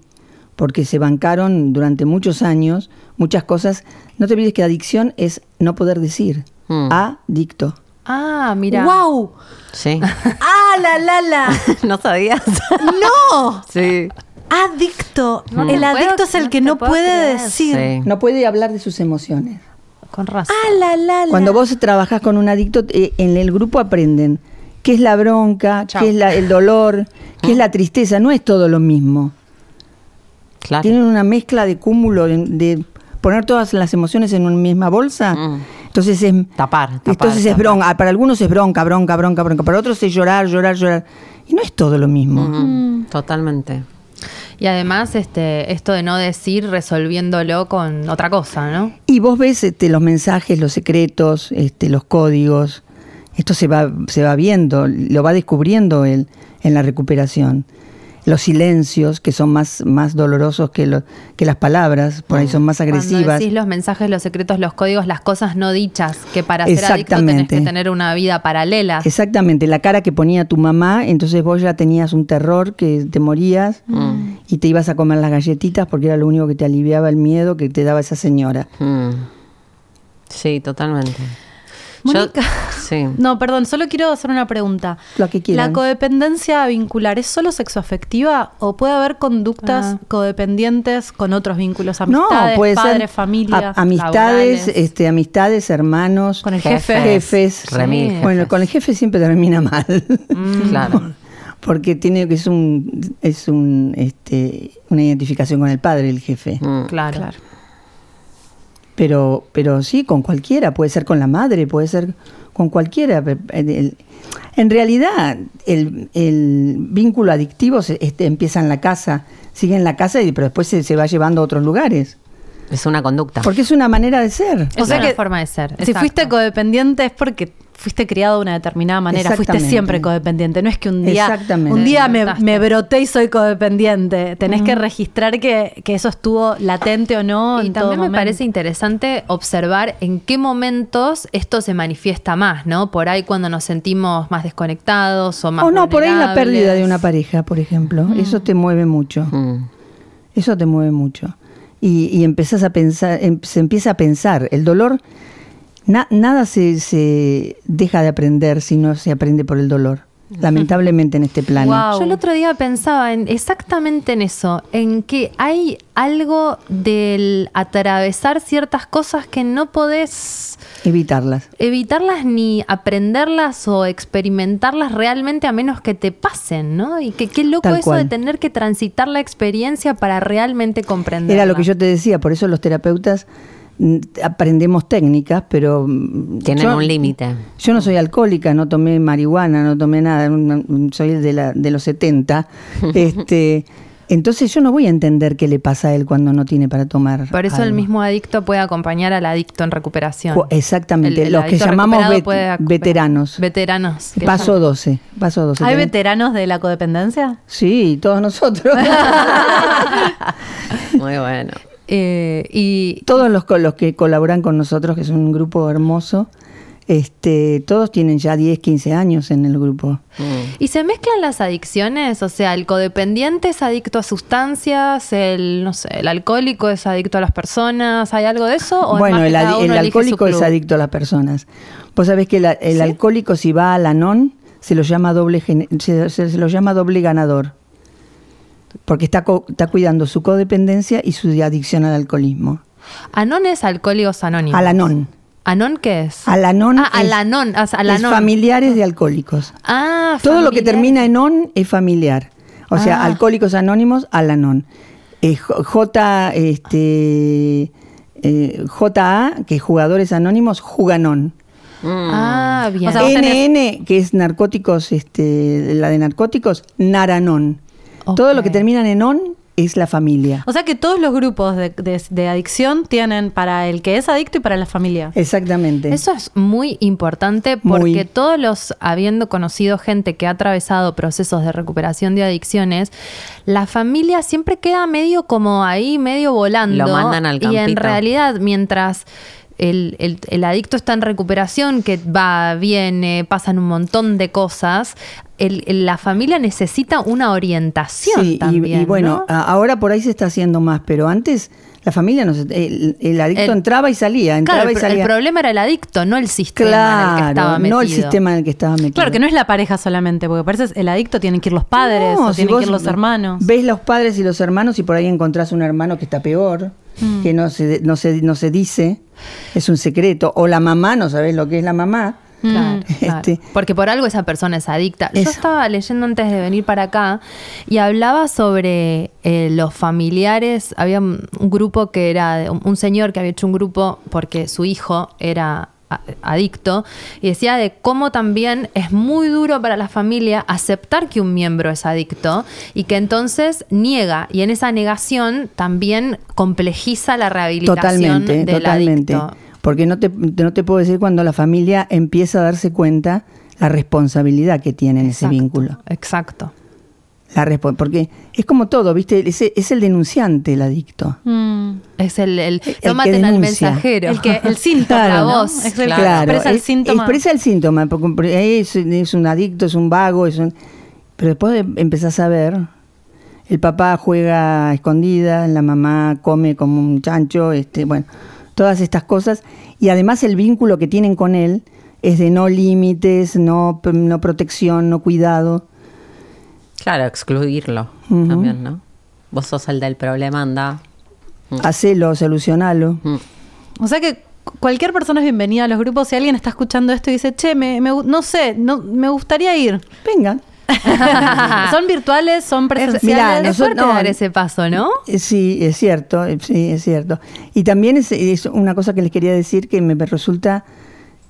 porque se bancaron durante muchos años muchas cosas. No te olvides que adicción es no poder decir. Mm. Adicto. Ah, mira. ¡Wow! Sí. *laughs* ¡Ah, la, la, la! *laughs* ¿No sabías? ¡No! sí. Adicto. No el puedo- adicto es el no que no puede creer. decir. Sí. No puede hablar de sus emociones. Con razón. ¡Ah, la, la, la! Cuando vos trabajás con un adicto, eh, en el grupo aprenden qué es la bronca, Chao. qué es la- el dolor, qué es la tristeza. No es todo lo mismo. Claro. Tienen una mezcla de cúmulo, de, de poner todas las emociones en una misma bolsa. Mm. Entonces es... Tapar, tapar, Entonces es bronca. Ah, Para algunos es bronca, bronca, bronca, bronca. Para otros es llorar, llorar, llorar. Y no es todo lo mismo. Mm, Totalmente. Y además, este, esto de no decir resolviéndolo con otra cosa, ¿no? Y vos ves este, los mensajes, los secretos, este, los códigos. Esto se va, se va viendo, lo va descubriendo él en la recuperación. Los silencios, que son más, más dolorosos que, lo- que las palabras, por ahí son más Cuando agresivas. decís los mensajes, los secretos, los códigos, las cosas no dichas, que para ser adicto tenés Exactamente. que tener una vida paralela. Exactamente, la cara que ponía tu mamá, entonces vos ya tenías un terror que te morías Mm. y te ibas a comer las galletitas porque era lo único que te aliviaba el miedo que te daba esa señora. Mm. Sí, totalmente. Mónica. *laughs* sí. No, perdón, solo quiero hacer una pregunta. Lo que quieran. ¿La codependencia vincular es solo sexoafectiva o puede haber conductas Ah. codependientes con otros vínculos, amistades, no, puede padres, ser familia, a- amistades, laborales? este, amistades, hermanos, con el Jefe. jefe? jefes. Remil, Sí. Bueno, jefes. con el jefe siempre termina mal. Claro. *laughs* Porque tiene que es un es un este una identificación con el padre el jefe. Mm. Claro. Claro. Pero pero sí con cualquiera, puede ser con la madre, puede ser con cualquiera. En realidad el, el vínculo adictivo se- este, empieza en la casa, sigue en la casa y pero después se, se va llevando a otros lugares. Es una conducta. Porque es una manera de ser. Es O sea una que forma de ser. Si exacto. fuiste codependiente es porque fuiste criado de una determinada manera, fuiste siempre codependiente. No es que un día, un día me, me broté y soy codependiente. Tenés que registrar que, que eso estuvo latente o no. Y en todo también me momento. parece interesante observar en qué momentos esto se manifiesta más, ¿no? Por ahí cuando nos sentimos más desconectados o más O no, por ahí la pérdida de una pareja, por ejemplo. Eso te mueve mucho. Mm. Eso te mueve mucho. Y, y empezás a pensar, em- se empieza a pensar. El dolor, na- nada se, se deja de aprender si no se aprende por el dolor. Lamentablemente en este plano. Yo el otro día pensaba en exactamente en eso, en que hay algo del atravesar ciertas cosas que no podés Evitarlas. evitarlas ni aprenderlas o experimentarlas realmente a menos que te pasen, ¿no? Y que qué loco Tal eso de tener que transitar la experiencia para realmente comprender. Era lo que yo te decía, por eso los terapeutas aprendemos técnicas, pero... mm, Tienen yo- un límite. Yo no soy alcohólica, no tomé marihuana, no tomé nada, soy de, la, de los 70. *laughs* este, entonces yo no voy a entender qué le pasa a él cuando no tiene para tomar. Por eso el mismo adicto puede acompañar al adicto en recuperación. Cu- exactamente, El- el los que llamamos vet- veteranos. Veteranos. Paso 12, paso 12. ¿Hay veteranos de la codependencia? Sí, todos nosotros. *laughs* *laughs* Muy bueno. Eh, y todos los, co- los que colaboran con nosotros, que es un grupo hermoso, este, todos tienen ya 10, 15 años en el grupo. Mm. ¿Y se mezclan las adicciones? O sea, el codependiente es adicto a sustancias, el, no sé, el alcohólico es adicto a las personas, ¿hay algo de eso? ¿O Bueno, el, el alcohólico es adicto a las personas. Vos sabés que la- el alcohólico si va al anón se lo llama doble se, se- se lo llama doble ganador. Porque está, co- está cuidando su codependencia y su adicción al alcoholismo. Anón es alcohólicos anónimos. Al anón. ¿Anón qué es? Alanón Ah, es, alanón, es alanón. familiares de alcohólicos. Ah, Todo lo que termina en on es familiar. O sea, Ah. alcohólicos anónimos, alanón. Eh, J, este, eh, JA, que es jugadores anónimos, juganón. Ah, bien. O sea, vos tenés- NN, que es narcóticos, este, la de narcóticos, naranón. Todo lo que terminan en on es la familia. O sea que todos los grupos de, de- de adicción tienen para el que es adicto y para la familia. Exactamente. Eso es muy importante porque Muy. todos los, habiendo conocido gente que ha atravesado procesos de recuperación de adicciones, la familia siempre queda medio como ahí, medio volando. Lo mandan al Y en campito. realidad, mientras el, el- el adicto está en recuperación, que va, viene, pasan un montón de cosas, el- el- la familia necesita una orientación Sí, y- también. y, bueno, ahora por ahí se está haciendo más, pero antes la familia no se- el, el adicto El- entraba y salía, entraba Claro, y el, pro- el salía. problema era el adicto, no el sistema en el que estaba metido. no el sistema en el que estaba metido. Claro que no es la pareja solamente, porque parece el adicto tienen que ir los padres No, o si tienen que ir los hermanos. Ves los padres y los hermanos y por ahí encontrás un hermano que está peor, Mm. que no se, no, se, no se dice, es un secreto. O la mamá, no sabés lo que es la mamá. Claro, Mm. claro. *laughs* Este- Porque por algo esa persona es adicta. Yo estaba leyendo antes de venir para acá y hablaba sobre eh, los familiares. Había un grupo que era de- un, un señor que había hecho un grupo porque su hijo era adicto y decía de cómo también es muy duro para la familia aceptar que un miembro es adicto y que entonces niega y en esa negación también complejiza la rehabilitación Totalmente, del totalmente. adicto. Porque no te, no te puedo decir cuando la familia empieza a darse cuenta la responsabilidad que tiene en ese vínculo. Exacto. La respo- porque es como todo, ¿viste? Es, es el denunciante el adicto. Mm. Es el, el, El no que maten al denuncia. mensajero. El que el *laughs* síntoma, Claro, ¿no? voz, Es el que expresa el es- síntoma. Expresa el síntoma, porque es, es un adicto, es un vago, es un... pero después de- empezás a ver, el papá juega a escondida, la mamá come como un chancho, este, bueno, todas estas cosas, y además el vínculo que tienen con él es de no límites, no, no protección, no cuidado. Claro, excluirlo también, ¿no? Vos sos el del problema, anda. Hacelo, solucionalo. Mm. O sea que cu- cualquier persona es bienvenida a los grupos. Si alguien está escuchando esto y dice, che, me, me no sé, no, me gustaría ir. Venga. *laughs* ¿Son virtuales? ¿Son presenciales? Mirá, es nosotros- fuerte no, dar ese paso, ¿no? Eh, Sí, es cierto, eh, sí, es cierto. Y también es, es una cosa que les quería decir que me resulta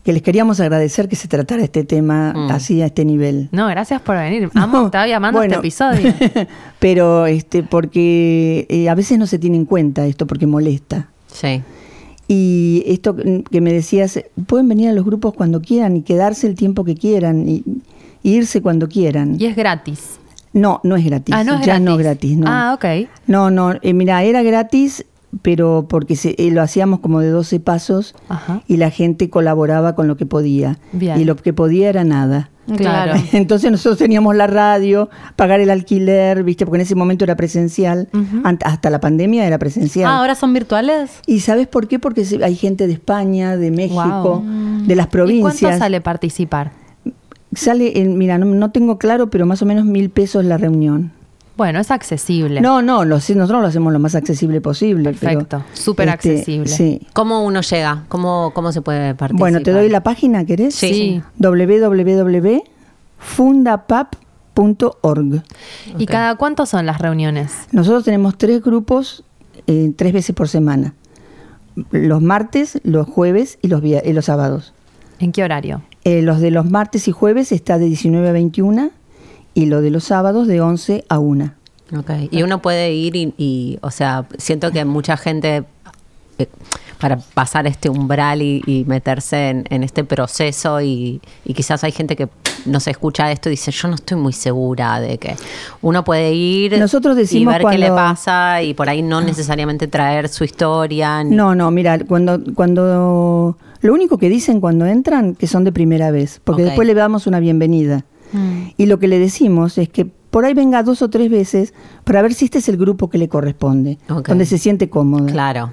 que les queríamos agradecer que se tratara este tema Mm. así a este nivel. No, gracias por venir. *laughs* Amo, No, estaba llamando bueno, este episodio. *laughs* pero este, porque eh, a veces no se tiene en cuenta esto porque molesta. Sí. Y esto que me decías, pueden venir a los grupos cuando quieran y quedarse el tiempo que quieran y, y irse cuando quieran. Y es gratis. No, no es gratis. Ah, no es ya gratis. no gratis, no. Ah, ok. No, no, eh, mira, era gratis, pero porque se- eh, lo hacíamos como de 12 pasos Ajá. y la gente colaboraba con lo que podía. Bien. Y lo que podía era nada. Claro. *laughs* Entonces nosotros teníamos la radio, pagar el alquiler, ¿viste? Porque en ese momento era presencial. Hasta la pandemia era presencial. Ah, ahora son virtuales. ¿Y sabes por qué? Porque hay gente de España, de México, Wow. de las ¿Y provincias. cuánto sale participar? Sale, en- mira, no, no tengo claro, pero más o menos mil pesos la reunión. Bueno, es accesible. No, no, lo, sí, nosotros lo hacemos lo más accesible posible. Perfecto, súper accesible. Sí. ¿Cómo uno llega? ¿Cómo, cómo se puede participar? Bueno, te doy la página, ¿querés? Sí. Sí. www.fundapap.org. ¿Y cada cuánto son las reuniones? Nosotros tenemos tres grupos eh, tres veces por semana. Los martes, los jueves y los, y los sábados. ¿En qué horario? Eh, los de los martes y jueves está de 19 a 21 y lo de los sábados de 11 a 1. Ok, Y uno puede ir y, y, o sea, siento que mucha gente eh, para pasar este umbral y, y meterse en, en este proceso y, y quizás hay gente que no se escucha esto y dice, yo no estoy muy segura de que uno puede ir Nosotros y decimos ver qué le pasa y por ahí no necesariamente traer su historia. ni- No, no, mira, cuando, cuando lo único que dicen cuando entran que son de primera vez, porque después le damos una bienvenida. Mm. Y lo que le decimos es que por ahí venga dos o tres veces para ver si este es el grupo que le corresponde, donde se siente cómoda. Claro,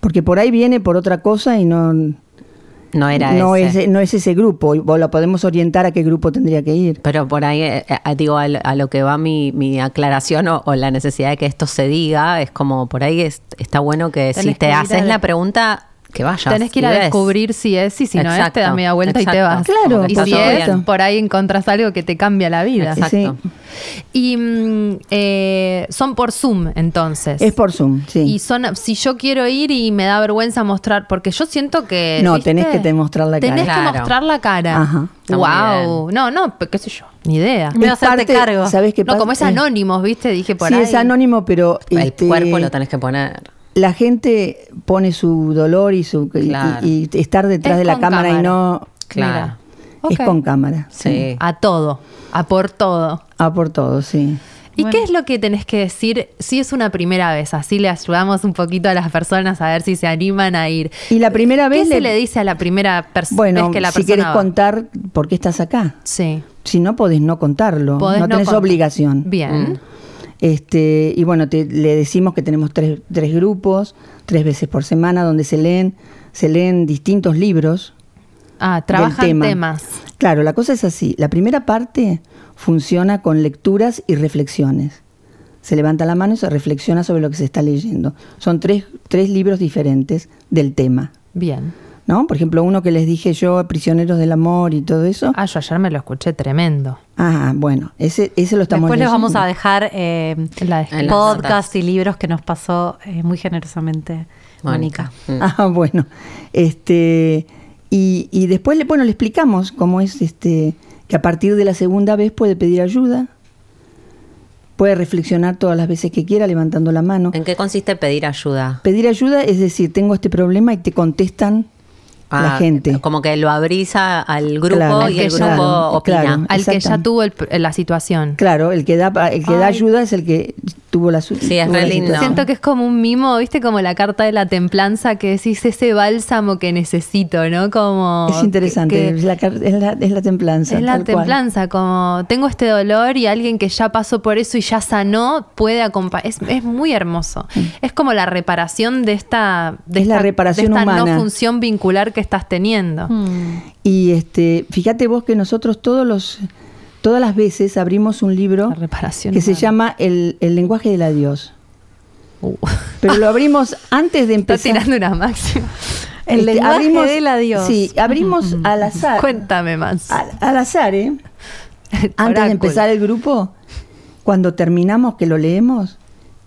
Porque por ahí viene por otra cosa y no, no era no, ese. es, no es ese grupo. Y o lo podemos orientar a qué grupo tendría que ir. Pero por ahí, eh, eh, digo, a, lo- a lo que va mi, mi aclaración o, o la necesidad de que esto se diga, es como por ahí es- está bueno que si te que haces la pregunta, que vayas. Tenés que ir a ves. descubrir si es y si no es, te das media vuelta y te vas. Claro, y por si es, por ahí encontrás algo que te cambia la vida. Exacto. Sí. Y mm, eh, son por Zoom, entonces. Es por Zoom, sí. Y son, si yo quiero ir y me da vergüenza mostrar, porque yo siento que. No, tenés que te mostrar la Tenés cara. que Claro. mostrar la cara. Ajá. Wow. No, no, qué sé yo, ni idea. Me voy a hacerte cargo. ¿Sabes qué No, como es Eh, anónimos, ¿viste? Dije por sí, ahí. es anónimo, pero El este, cuerpo lo tenés que poner. La gente pone su dolor y su y- Claro. y, y estar detrás Es de la cámara, y no Claro. Es con cámara. Sí. A todo, a por todo. Ah, por todo, sí. ¿Y Bueno. qué es lo que tenés que decir si es una primera vez? Así le ayudamos un poquito a las personas a ver si se animan a ir. Y la primera ¿Qué vez se le- le dice a la primera persona Bueno, que la si persona quieres va? contar por qué estás acá. Sí. Si no, podés no contarlo. Podés no tenés contar. obligación. Bien. Mm. Este, y bueno, te- le decimos que tenemos tres, tres grupos, tres veces por semana, donde se leen, se leen distintos libros. Ah, trabajan tema. temas. Claro, la cosa es así. La primera parte funciona con lecturas y reflexiones. Se levanta la mano y se reflexiona sobre lo que se está leyendo. Son tres, tres libros diferentes del tema. Bien. ¿No? Por ejemplo, uno que les dije yo, Prisioneros del Amor y todo eso. Ah, yo ayer me lo escuché tremendo. Ah, bueno, ese, ese lo estamos Después les vamos a dejar eh, La En las podcast y libros que nos pasó eh, muy generosamente Mónica. Mm. *laughs* Ah, bueno. Este, y, y después le, bueno, le explicamos cómo es este, que a partir de la segunda vez puede pedir ayuda, puede reflexionar todas las veces que quiera levantando la mano. ¿En qué consiste pedir ayuda? Pedir ayuda es decir, tengo este problema y te contestan la Ah, gente. Como que lo abrís a- al grupo Claro, y el grupo opina. claro. Al que ya tuvo el pr- la situación. Claro, el que da, el que da Ay. ayuda es el que tuvo la su- Sí, es tuvo re la lindo. situación. Siento que es como un mimo, ¿viste? Como la carta de la templanza que decís ese bálsamo que necesito, ¿no? Como. Es interesante, que- que- es, la, car- es la- es la templanza. es la tal cual. templanza, como tengo este dolor y alguien que ya pasó por eso y ya sanó puede acompañar. Es, es muy hermoso. Es como la reparación de esta, de Es la reparación de esta humana. no función vincular que estás teniendo. Mm. Y este, fíjate vos que nosotros todos los, todas las veces abrimos un libro reparación que se llama el, el lenguaje del adiós. Uh. *laughs* Pero lo abrimos antes de *laughs* Está empezar. tirando una máxima. El Este, lenguaje del adiós. Sí, abrimos al azar. Cuéntame más. Al, al azar, ¿eh? *laughs* Antes de empezar el grupo, cuando terminamos que lo leemos,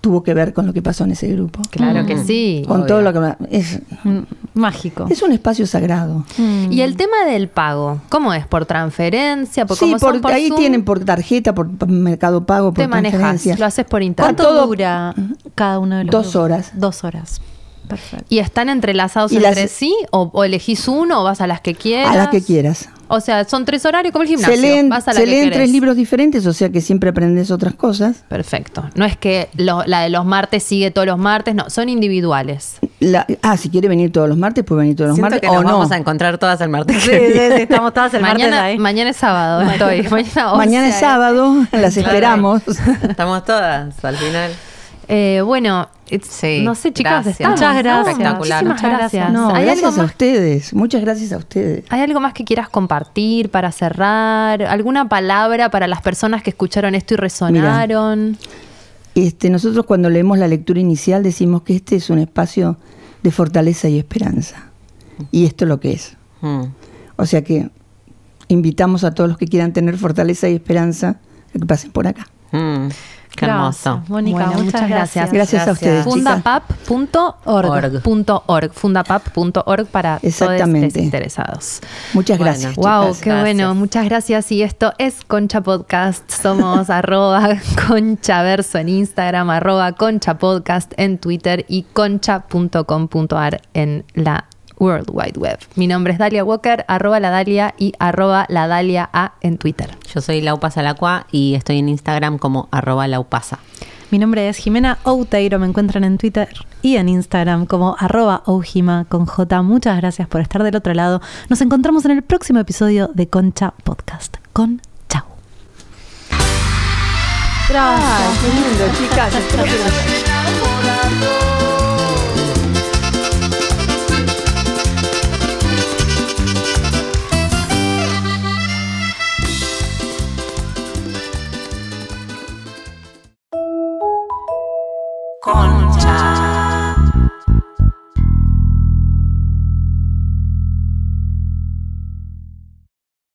tuvo que ver con lo que pasó en ese grupo. Claro que sí. Con obvio. todo lo que es, Mm, Mágico. es un espacio sagrado. Y el tema del pago, ¿cómo es? ¿Por transferencia? ¿Por sí, son por, ahí Zoom, tienen por tarjeta, por Mercado Pago, por te manejas, lo haces por internet. ¿Cuánto todo- dura cada uno de los Dos grupos? horas. Dos horas. Perfecto. ¿Y están entrelazados Y las- entre sí? O, o elegís uno o vas a las que quieras? A las que quieras. O sea, son tres horarios como el gimnasio. Se leen, vas a la se que leen tres libros diferentes, o sea que siempre aprendes otras cosas. Perfecto. No es que lo- la de los martes sigue todos los martes, no, son individuales. La- ah, si quiere venir todos los martes, puede venir todos los Siento martes que o nos no. vamos a encontrar todas el martes Sí, sí, sí, estamos todas el martes mañana, ahí. mañana es sábado, estoy. Mañana, Mañana es 11 sábado, las esperamos. Estamos todas al final. Eh, bueno, Sí, no sé, chicas, gracias. estamos, Muchas gracias. Espectacular. Muchas gracias. gracias. No, ¿Hay, gracias algo a más, ustedes. Muchas gracias a ustedes. ¿Hay algo más que quieras compartir para cerrar? ¿Alguna palabra para las personas que escucharon esto y resonaron? Este, nosotros cuando leemos la lectura inicial decimos que este es un espacio de fortaleza y esperanza. Y esto es lo que es. Mm. O sea que invitamos a todos los que quieran tener fortaleza y esperanza a que pasen por acá. Mm. Qué hermoso. Gracias, Mónica, Bueno, muchas, muchas gracias. gracias. Gracias a ustedes. Fundapap.org. Fundapap.org para todos los interesados. Muchas Bueno. gracias. Wow, chicas. qué Gracias. bueno, muchas gracias. Y esto es Concha Podcast. Somos *laughs* arroba conchaverso en Instagram, arroba concha podcast en Twitter y concha.com.ar en la World Wide Web. Mi nombre es Dalia Walker, arroba la Dalia y arroba la Dalia A en Twitter. Yo soy Laupasa Lacua y estoy en Instagram como arroba laupasa. Mi nombre es Jimena Outeiro, me encuentran en Twitter y en Instagram como arroba Oujima con J. Muchas gracias por estar del otro lado. Nos encontramos en el próximo episodio de Concha Podcast. Con chau. Lindo, chicas. *laughs* Concha.